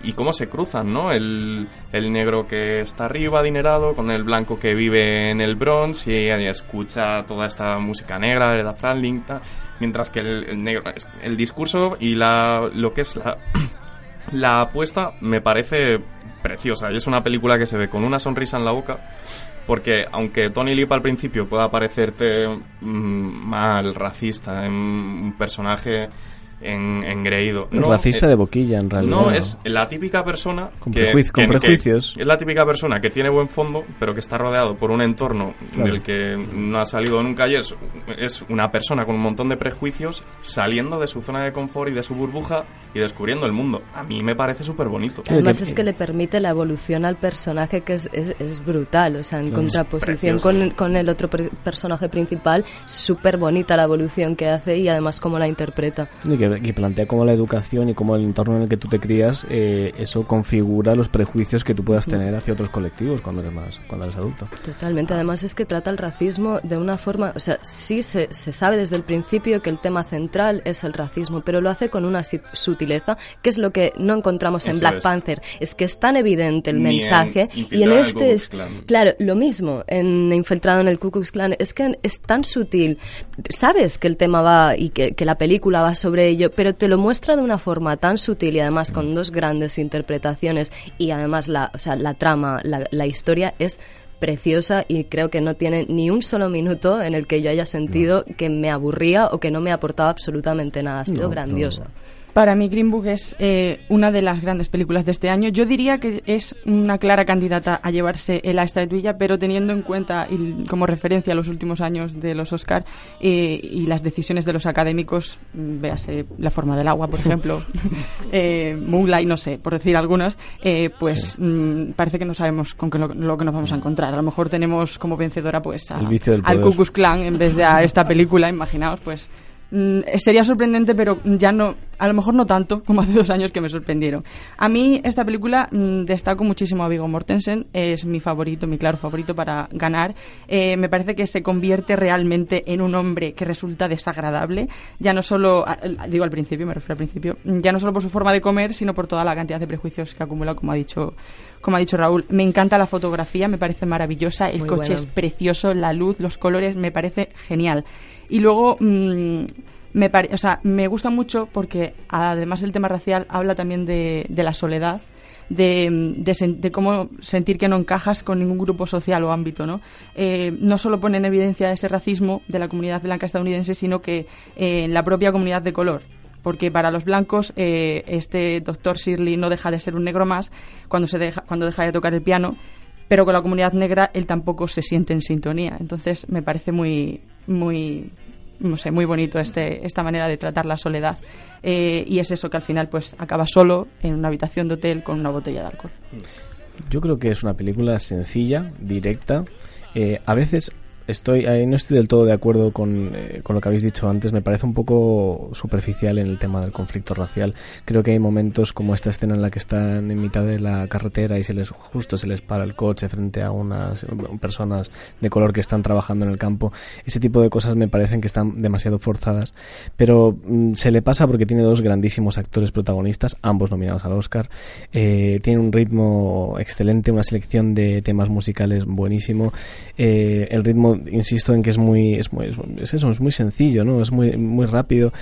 y cómo se cruzan, ¿no? El, el negro que está arriba, adinerado, con el blanco que vive en el Bronx y, escucha toda esta música negra de la Franklin, mientras que el, negro, el discurso y la, lo que es la, la apuesta me parece preciosa. Es una película que se ve con una sonrisa en la boca. Porque aunque Tony Lip al principio pueda parecerte mm, mal, racista, en un personaje en- engreído. no, Racista eh, de boquilla, en realidad. no, es la típica persona Con que, prejuici- con que- que- prejuicios. es la típica persona que tiene buen fondo, pero que está rodeado por un entorno Claro. del que no ha salido nunca y es, es una persona con un montón de prejuicios saliendo de su zona de confort y de su burbuja y descubriendo el mundo. A mí me parece súper bonito. Además es que le permite la evolución al personaje que es, es, es brutal, o sea, en contraposición con, con el otro per- personaje principal, súper bonita la evolución que hace y además cómo la interpreta. Y que, que plantea cómo la educación y cómo el entorno en el que tú te crías, eh, eso configura los prejuicios que tú puedas tener hacia otros colectivos cuando eres más, cuando eres adulto. Totalmente, además es que trata el racismo de una forma, o sea, sí se, se sabe desde el principio que el tema central es el racismo, pero lo hace con una sutileza, que es lo que no encontramos en Eso Black es. Panther, es que es tan evidente el Ni en mensaje y en en el este es, claro, lo mismo en Infiltrado en el Ku Klux Klan, es que es tan sutil, sabes que el tema va y que, que la película va sobre ello, pero te lo muestra de una forma tan sutil y además con dos grandes interpretaciones y además la, o sea, la trama, la, la historia es preciosa y creo que no tiene ni un solo minuto en el que yo haya sentido que me aburría o que no me aportaba absolutamente nada. Ha sido No, grandiosa. Para mí Green Book es eh, una de las grandes películas de este año. Yo diría que es una clara candidata a llevarse la estatuilla, pero teniendo en cuenta y como referencia los últimos años de los Oscar eh, y las decisiones de los académicos, mm, véase La forma del agua, por ejemplo, eh, Moonlight, no sé, por decir algunos, eh, pues mm, parece que no sabemos con qué lo, lo que nos vamos a encontrar. A lo mejor tenemos como vencedora pues a- al. Ku Klux Klan en vez de a esta película, imaginaos, pues sería sorprendente, pero ya no, a lo mejor no tanto como hace dos años que me sorprendieron. A mí esta película mm, destaco muchísimo a Viggo Mortensen, es mi favorito, mi claro favorito para ganar. Eh, me parece que se convierte realmente en un hombre que resulta desagradable, ya no solo, digo al principio, me refiero al principio, mm, ya no solo por su forma de comer, sino por toda la cantidad de prejuicios que acumula, como ha dicho como ha dicho Raúl, me encanta la fotografía, me parece maravillosa, el Muy coche es precioso, la luz, los colores, me parece genial. Y luego, mm, me, pare- o sea, me gusta mucho porque además del tema racial habla también de, la soledad. De, de de cómo sentir que no encajas con ningún grupo social o ámbito, ¿no? Eh, no solo pone en evidencia ese racismo de la comunidad blanca estadounidense, sino que eh, en la propia comunidad de color porque para los blancos eh, este doctor Shirley no deja de ser un negro más cuando se deja cuando deja de tocar el piano pero con la comunidad negra él tampoco se siente en sintonía entonces me parece muy muy no sé muy bonito este esta manera de tratar la soledad Eh, y es eso que al final pues acaba solo en una habitación de hotel con una botella de alcohol Yo creo que es una película sencilla, directa. Eh, a veces estoy, eh, no estoy del todo de acuerdo con, eh, con lo que habéis dicho antes. Me parece un poco superficial en el tema del conflicto racial. Creo que hay momentos como esta escena en la que están en mitad de la carretera y se les justo se les para el coche frente a unas eh, personas de color que están trabajando en el campo. Ese tipo de cosas me parecen que están demasiado forzadas. Pero mm, se le pasa porque tiene dos grandísimos actores protagonistas, ambos nominados al Oscar. Eh, tiene un ritmo excelente, una selección de temas musicales buenísimo. El ritmo, insisto en que es muy, es muy, es, es eso, es muy sencillo, ¿no? Es muy, muy rápido.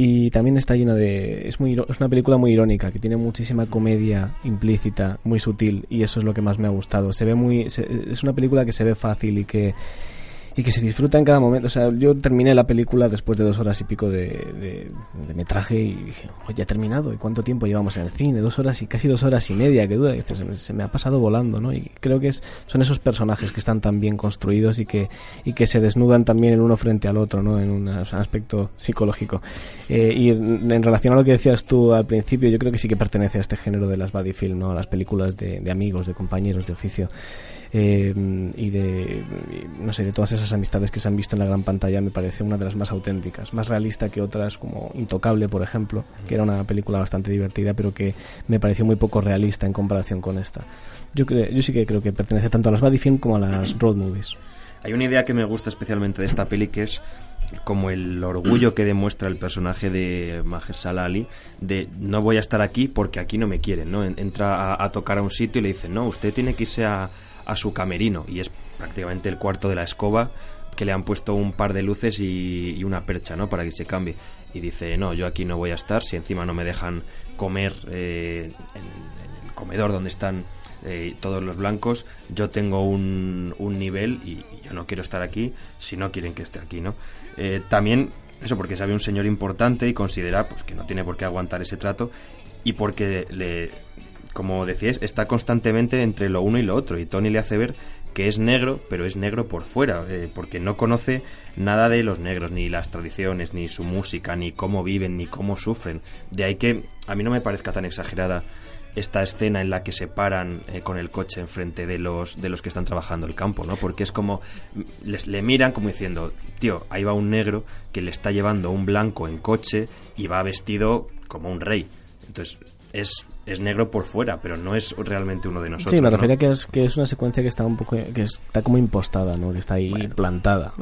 Y también está llena de... Es, muy, es una película muy irónica, que tiene muchísima comedia implícita, muy sutil, y eso es lo que más me ha gustado. Se ve muy... se- es una película que se ve fácil y que y que se disfruta en cada momento. O sea, yo terminé la película después de dos horas y pico de, de- de metraje y dije, "Oye, ya ha terminado. ¿Y cuánto tiempo llevamos en el cine? Dos horas y casi dos horas y media que dura. Y dices, se, me, se me ha pasado volando, ¿no? Y creo que es, son esos personajes que están tan bien construidos y que, y que se desnudan también el uno frente al otro, ¿no? En un aspecto psicológico. Eh, y en, relación a lo que decías tú al principio, yo creo que sí que pertenece a este género de las body film, ¿no? A las películas de amigos, de compañeros de oficio eh, y de no sé de todas esas amistades que se han visto en la gran pantalla me parece una de las más auténticas más realista que otras como Intocable por ejemplo que era una película bastante divertida pero que me pareció muy poco realista en comparación con esta yo creo yo sí que creo que pertenece tanto a las body film como a las road movies Hay una idea que me gusta especialmente de esta peli que es como el orgullo que demuestra el personaje de Mahershala Ali de no voy a estar aquí porque aquí no me quieren, ¿no? En- Entra a, a tocar a un sitio y le dicen, no, usted tiene que irse a, a su camerino y es prácticamente el cuarto de la escoba que le han puesto un par de luces y, una percha, ¿no? Para que se cambie. Y dice, no, yo aquí no voy a estar si encima no me dejan comer eh, en, el comedor donde están eh, todos los blancos, yo tengo un, un nivel y, y yo no quiero estar aquí si no quieren que esté aquí, ¿no? Eh, también, eso porque sabe un señor importante y considera pues que no tiene por qué aguantar ese trato y porque le, como decíais, está constantemente entre lo uno y lo otro y Tony le hace ver que es negro, pero es negro por fuera, eh, porque no conoce nada de los negros, ni las tradiciones, ni su música, ni cómo viven, ni cómo sufren. De ahí que a mí no me parezca tan exagerada esta escena en la que se paran eh, con el coche enfrente de los de los que están trabajando el campo, ¿no? Porque es como mm, les le miran como diciendo, tío, ahí va un negro que le está llevando un blanco en coche y va vestido como un rey. Entonces es es negro por fuera, pero no es realmente uno de nosotros. sí me ¿no? refiero a que es, que es una secuencia que está un poco que está como impostada no que está ahí plantada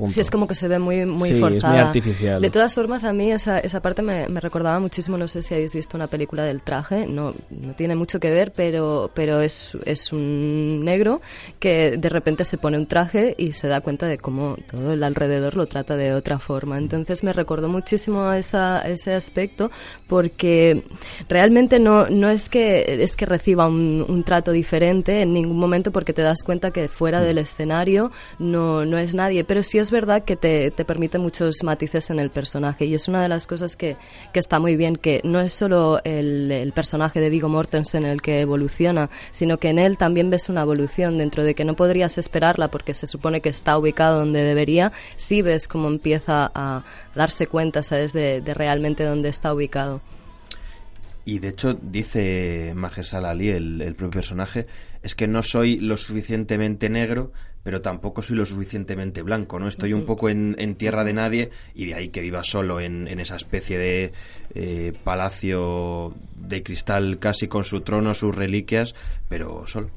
punto. Sí, es como que se ve muy, muy Sí, es muy forzada. artificial. De todas formas, a mí esa, esa parte me, me recordaba muchísimo, no sé si habéis visto una película del traje, no, no tiene mucho que ver, pero, pero es, es un negro que de repente se pone un traje y se da cuenta de cómo todo el alrededor lo trata de otra forma. Entonces me recordó muchísimo a esa, ese aspecto porque realmente no, no es que es que reciba un, un trato diferente en ningún momento porque te das cuenta que fuera del escenario no, no es nadie, pero sí es verdad que te, te permite muchos matices en el personaje y es una de las cosas que, que está muy bien, que no es solo el, personaje de Vigo Mortensen el que evoluciona, sino que en él también ves una evolución dentro de que no podrías esperarla porque se supone que está ubicado donde debería, sí ves cómo empieza a darse cuenta, ¿sabes?, de, realmente dónde está ubicado. Y de hecho dice Mahershala Ali, el propio personaje, es que no soy lo suficientemente negro, pero tampoco soy lo suficientemente blanco, ¿no? Estoy un poco en, en tierra de nadie y de ahí que viva solo en, en esa especie de eh, palacio de cristal casi con su trono, sus reliquias, pero solo.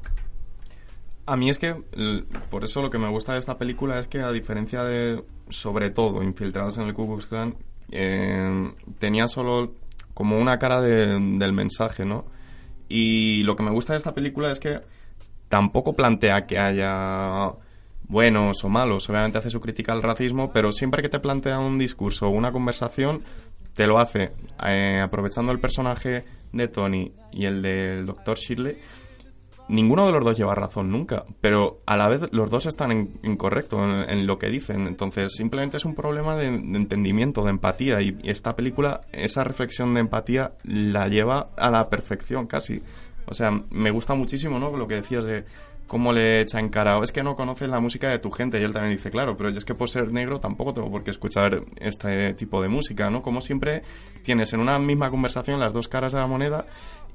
A mí es que, por eso lo que me gusta de esta película es que a diferencia de, sobre todo, Infiltrados en el Ku Klux Klan, eh, tenía solo como una cara de- del mensaje, ¿no? Y lo que me gusta de esta película es que tampoco plantea que haya buenos o malos. Obviamente hace su crítica al racismo, pero siempre que te plantea un discurso o una conversación, te lo hace eh, aprovechando el personaje de Tony y el del Dr. Shirley. Ninguno de los dos lleva razón nunca, pero a la vez los dos están incorrectos en, lo que dicen. Entonces, simplemente es un problema de, entendimiento, de empatía. Y esta película, esa reflexión de empatía, la lleva a la perfección casi. O sea, me gusta muchísimo, ¿no? Lo que decías de cómo le echa en cara, "Oh, es que no conoces la música de tu gente. Y él también dice, claro, pero yo es que por ser negro tampoco tengo por qué escuchar este tipo de música, ¿no? Como siempre tienes en una misma conversación las dos caras de la moneda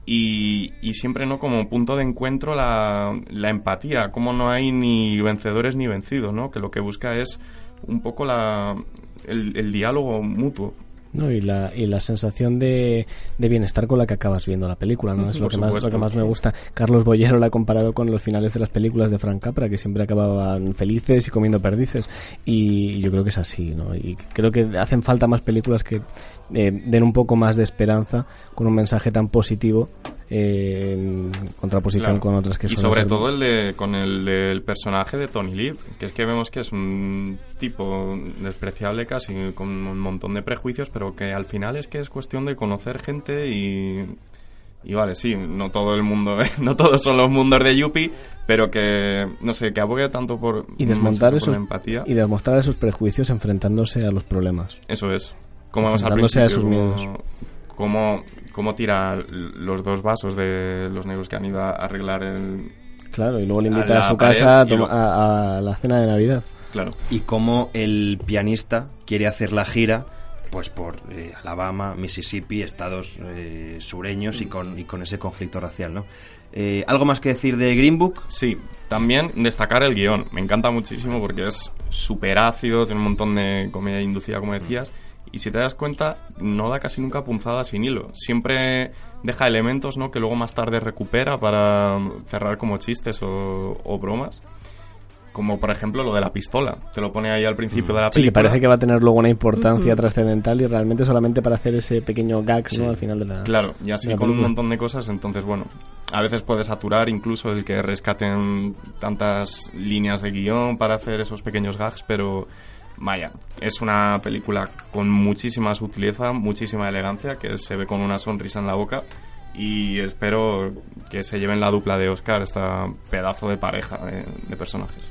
y, siempre no como punto de encuentro la, la empatía, como no hay ni vencedores ni vencidos, ¿no? Que lo que busca es un poco la, el diálogo mutuo. No, y la, y la sensación de, de bienestar con la que acabas viendo la película, ¿no? Es lo Por que, más, lo que más me gusta. Carlos Bollero la ha comparado con los finales de las películas de Frank Capra, que siempre acababan felices y comiendo perdices. Y yo creo que es así, ¿no? Y creo que hacen falta más películas que eh, den un poco más de esperanza con un mensaje tan positivo eh, en contraposición Claro. con otras que y suelen sobre ser- todo el de, con el del personaje de Tony Lee, que es que vemos que es un tipo despreciable casi, con un montón de prejuicios, pero que al final es que es cuestión de conocer gente y... Y vale, sí, no todo el mundo, no todos son los mundos de Yuppie, pero que, no sé, que abogue tanto por... y desmontar por esos empatía. y desmostrar esos prejuicios enfrentándose a los problemas. Eso es. Como Enfrentándose a esos miedos. Cómo, cómo tira los dos vasos de los negros que han ido a arreglar el... Claro, y luego le A invita a, la su casa a, luego- a- a la cena de Navidad. Claro. y cómo el pianista quiere hacer la gira pues por eh, Alabama, Mississippi, estados eh, sureños y con, y con ese conflicto racial, ¿no? Eh, ¿Algo más que decir de Green Book? Sí, también destacar el guion. Me encanta muchísimo porque es súper ácido, tiene un montón de comedia inducida, como decías. Y si te das cuenta, no da casi nunca punzada sin hilo. Siempre deja elementos ¿no? que luego más tarde recupera para cerrar como chistes o, o bromas. Como por ejemplo lo de la pistola. Te lo pone ahí al principio de la Sí, que película. parece que va a tener luego una importancia Ujú. trascendental y realmente solamente para hacer ese pequeño gag ¿no? al final de la Claro, y así con un película. montón de cosas, entonces bueno, a veces puede saturar incluso el que rescaten tantas líneas de guion para hacer esos pequeños gags, pero vaya, es una película con muchísima sutileza, muchísima elegancia, que se ve con una sonrisa en la boca y espero que se lleven la dupla de Oscar, esta pedazo de pareja de, de personajes.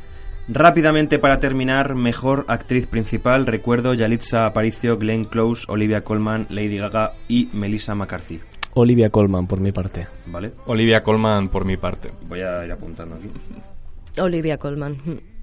Rápidamente para terminar, mejor actriz principal, recuerdo Yalitza Aparicio, Glenn Close, Olivia Colman, Lady Gaga y Melissa McCarthy. Olivia Colman por mi parte. ¿Vale? Olivia Colman por mi parte. Voy a ir apuntando aquí. Olivia Colman.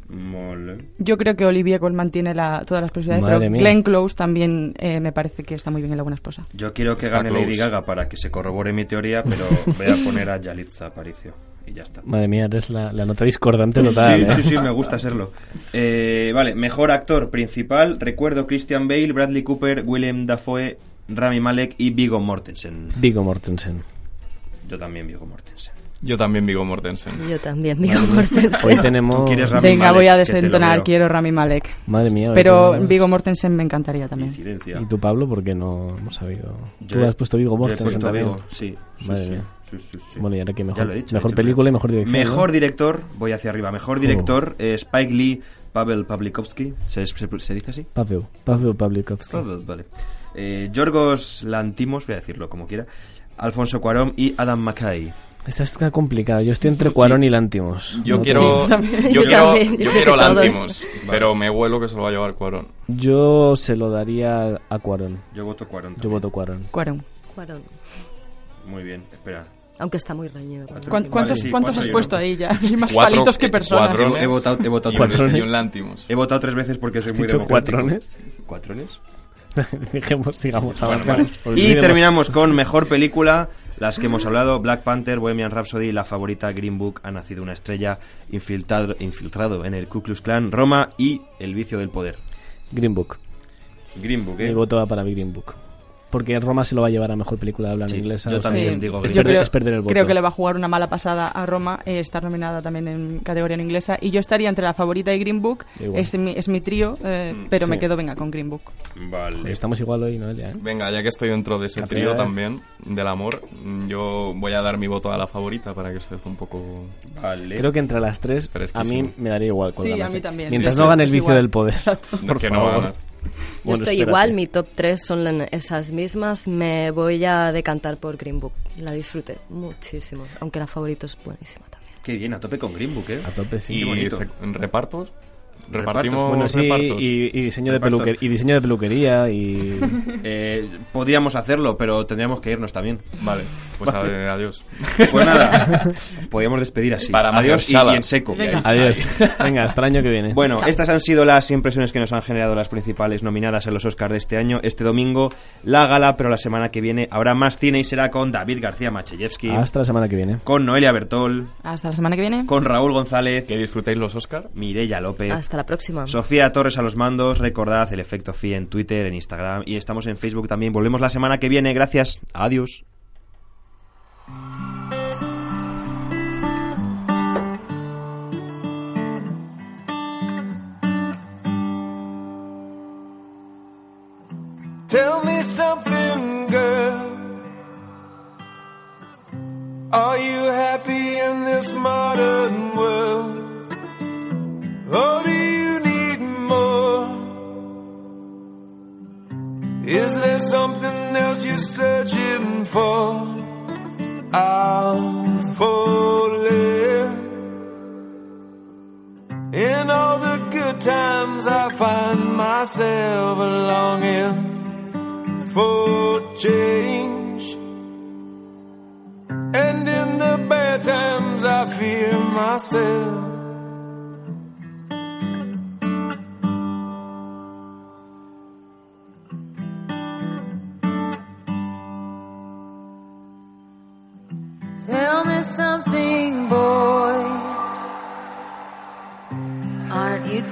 Mole. Yo creo que Olivia Colman tiene la, todas las posibilidades, Madre pero mía. Glenn Close también eh, me parece que está muy bien en La Buena Esposa. Yo quiero que Está gane close. Lady Gaga para que se corrobore mi teoría, pero voy a poner a Yalitza Aparicio. Y ya está. Madre mía, eres la, la nota discordante total. sí, ¿eh? sí, sí, me gusta serlo. Eh, vale, mejor actor principal, recuerdo Christian Bale, Bradley Cooper, Willem Dafoe, Rami Malek y Viggo Mortensen. Viggo Mortensen. Yo también Viggo Mortensen. Yo también Vigo Mortensen. Yo también, Viggo Mortensen. Hoy tenemos... Tú quieres Rami Venga, Malek, voy a desentonar, quiero Rami Malek. Madre mía. Pero. Vigo Mortensen me encantaría también. ¿Y tú, Pablo? Porque no hemos sabido... Yo Tú has puesto Vigo yo he Mortensen puesto también. Vigo, sí. sí, Madre sí, mía. sí, sí, sí. Bueno, y ahora que mejor, dicho, mejor película y mejor dirección. Mejor ¿no? director, voy hacia arriba. Mejor director, eh, Spike Lee, Pavel Pavlikovsky. ¿Se, se- se dice así? Pavel, Pavel Pavlikovsky. Pavel, vale. Eh, Yorgos Lantimos, voy a decirlo como quiera. Alfonso Cuarón y Adam McKay. Esta está complicada. Yo estoy entre Cuarón y Lantimos. Yo No quiero, yo quiero, yo quiero. Lantimos, pero me huelo que se lo va a llevar Cuarón. Yo se lo daría a Cuarón. Yo voto Cuarón. Yo voto Cuarón. Cuarón. Cuarón. Muy bien, espera. Aunque está muy reñido. Cuatro. ¿Cuán- Vale, ¿Cuántos, sí, cuántos has puesto ahí ya? Hay más Cuatro- palitos que personas. cuadrones He votado- he votado y, tres un, veces. y un Lantimos. He votado tres veces porque soy ¿Has muy dicho democrático. cuatrones? ¿Cuatrones? Dejemos, sigamos Bueno, vale. Y terminamos con mejor película. Las que hemos hablado, Black Panther, Bohemian Rhapsody, la favorita Green Book, Ha nacido una estrella, infiltrado, infiltrado en el Ku Klux Klan, Roma y El vicio del poder. Green Book. Green Book, Mi ¿eh? voto va para Green Book. Porque Roma se lo va a llevar a mejor película de habla Sí, inglesa. yo también es- digo es, Yo creo, es perder el voto. creo que le va a jugar una mala pasada a Roma, eh, estar nominada también en categoría en inglesa. Y yo estaría entre la favorita y Green Book. Igual. Es mi, es mi trío, eh, pero me sí. quedo, venga, con Green Book. Vale. Joder, Estamos igual hoy, Noelia. ¿eh? Venga, ya que estoy dentro de ese La trío también, del amor, yo voy a dar mi voto a la favorita para que esté un poco... Vale. Creo que entre las tres, a mí me daría igual. cuál Sí, a mí también. Mientras Sí, no sí, gane el vicio igual. del poder. Exacto. Por que no va a favor. ganar. Yo Bueno, estoy espérate. igual, mi top 3 son esas mismas. Me voy a decantar por Green Book. La disfruté muchísimo. Aunque la favorita es buenísima también. Qué bien, a tope con Green Book, ¿eh? A tope, sí. y qué bonito. repartos, repartimos Bueno, sí, repartos. y, y diseño de Repartos. peluquería, y diseño de peluquería y... Eh, podríamos hacerlo, pero tendríamos que irnos también. Vale, pues a- adiós. Pues nada, podríamos despedir así. Para Adiós y, y en seco. Venga. Adiós. Venga, hasta el año que viene. Bueno, estas han sido las impresiones que nos han generado las principales nominadas en los Oscars de este año. Este domingo la gala, pero la semana que viene habrá más cine y será con David García Macheyevsky, Hasta la semana que viene. con Noelia Bertol, Hasta la semana que viene. con Raúl González, Que disfrutéis los Oscar. Mireia López, Hasta la próxima. Sofía Torres a los mandos. Recordad el efecto FI en Twitter, en Instagram y estamos en Facebook también. Volvemos la semana que viene. Gracias. Adiós. Tell me something, girl. Are you happy in this modern world? Or do you need more? Is there something else you're searching for? I'm. In all the good times, I find myself longing for change. And in the bad times, I fear myself.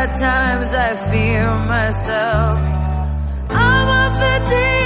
at times I fear myself. I'm of the deep.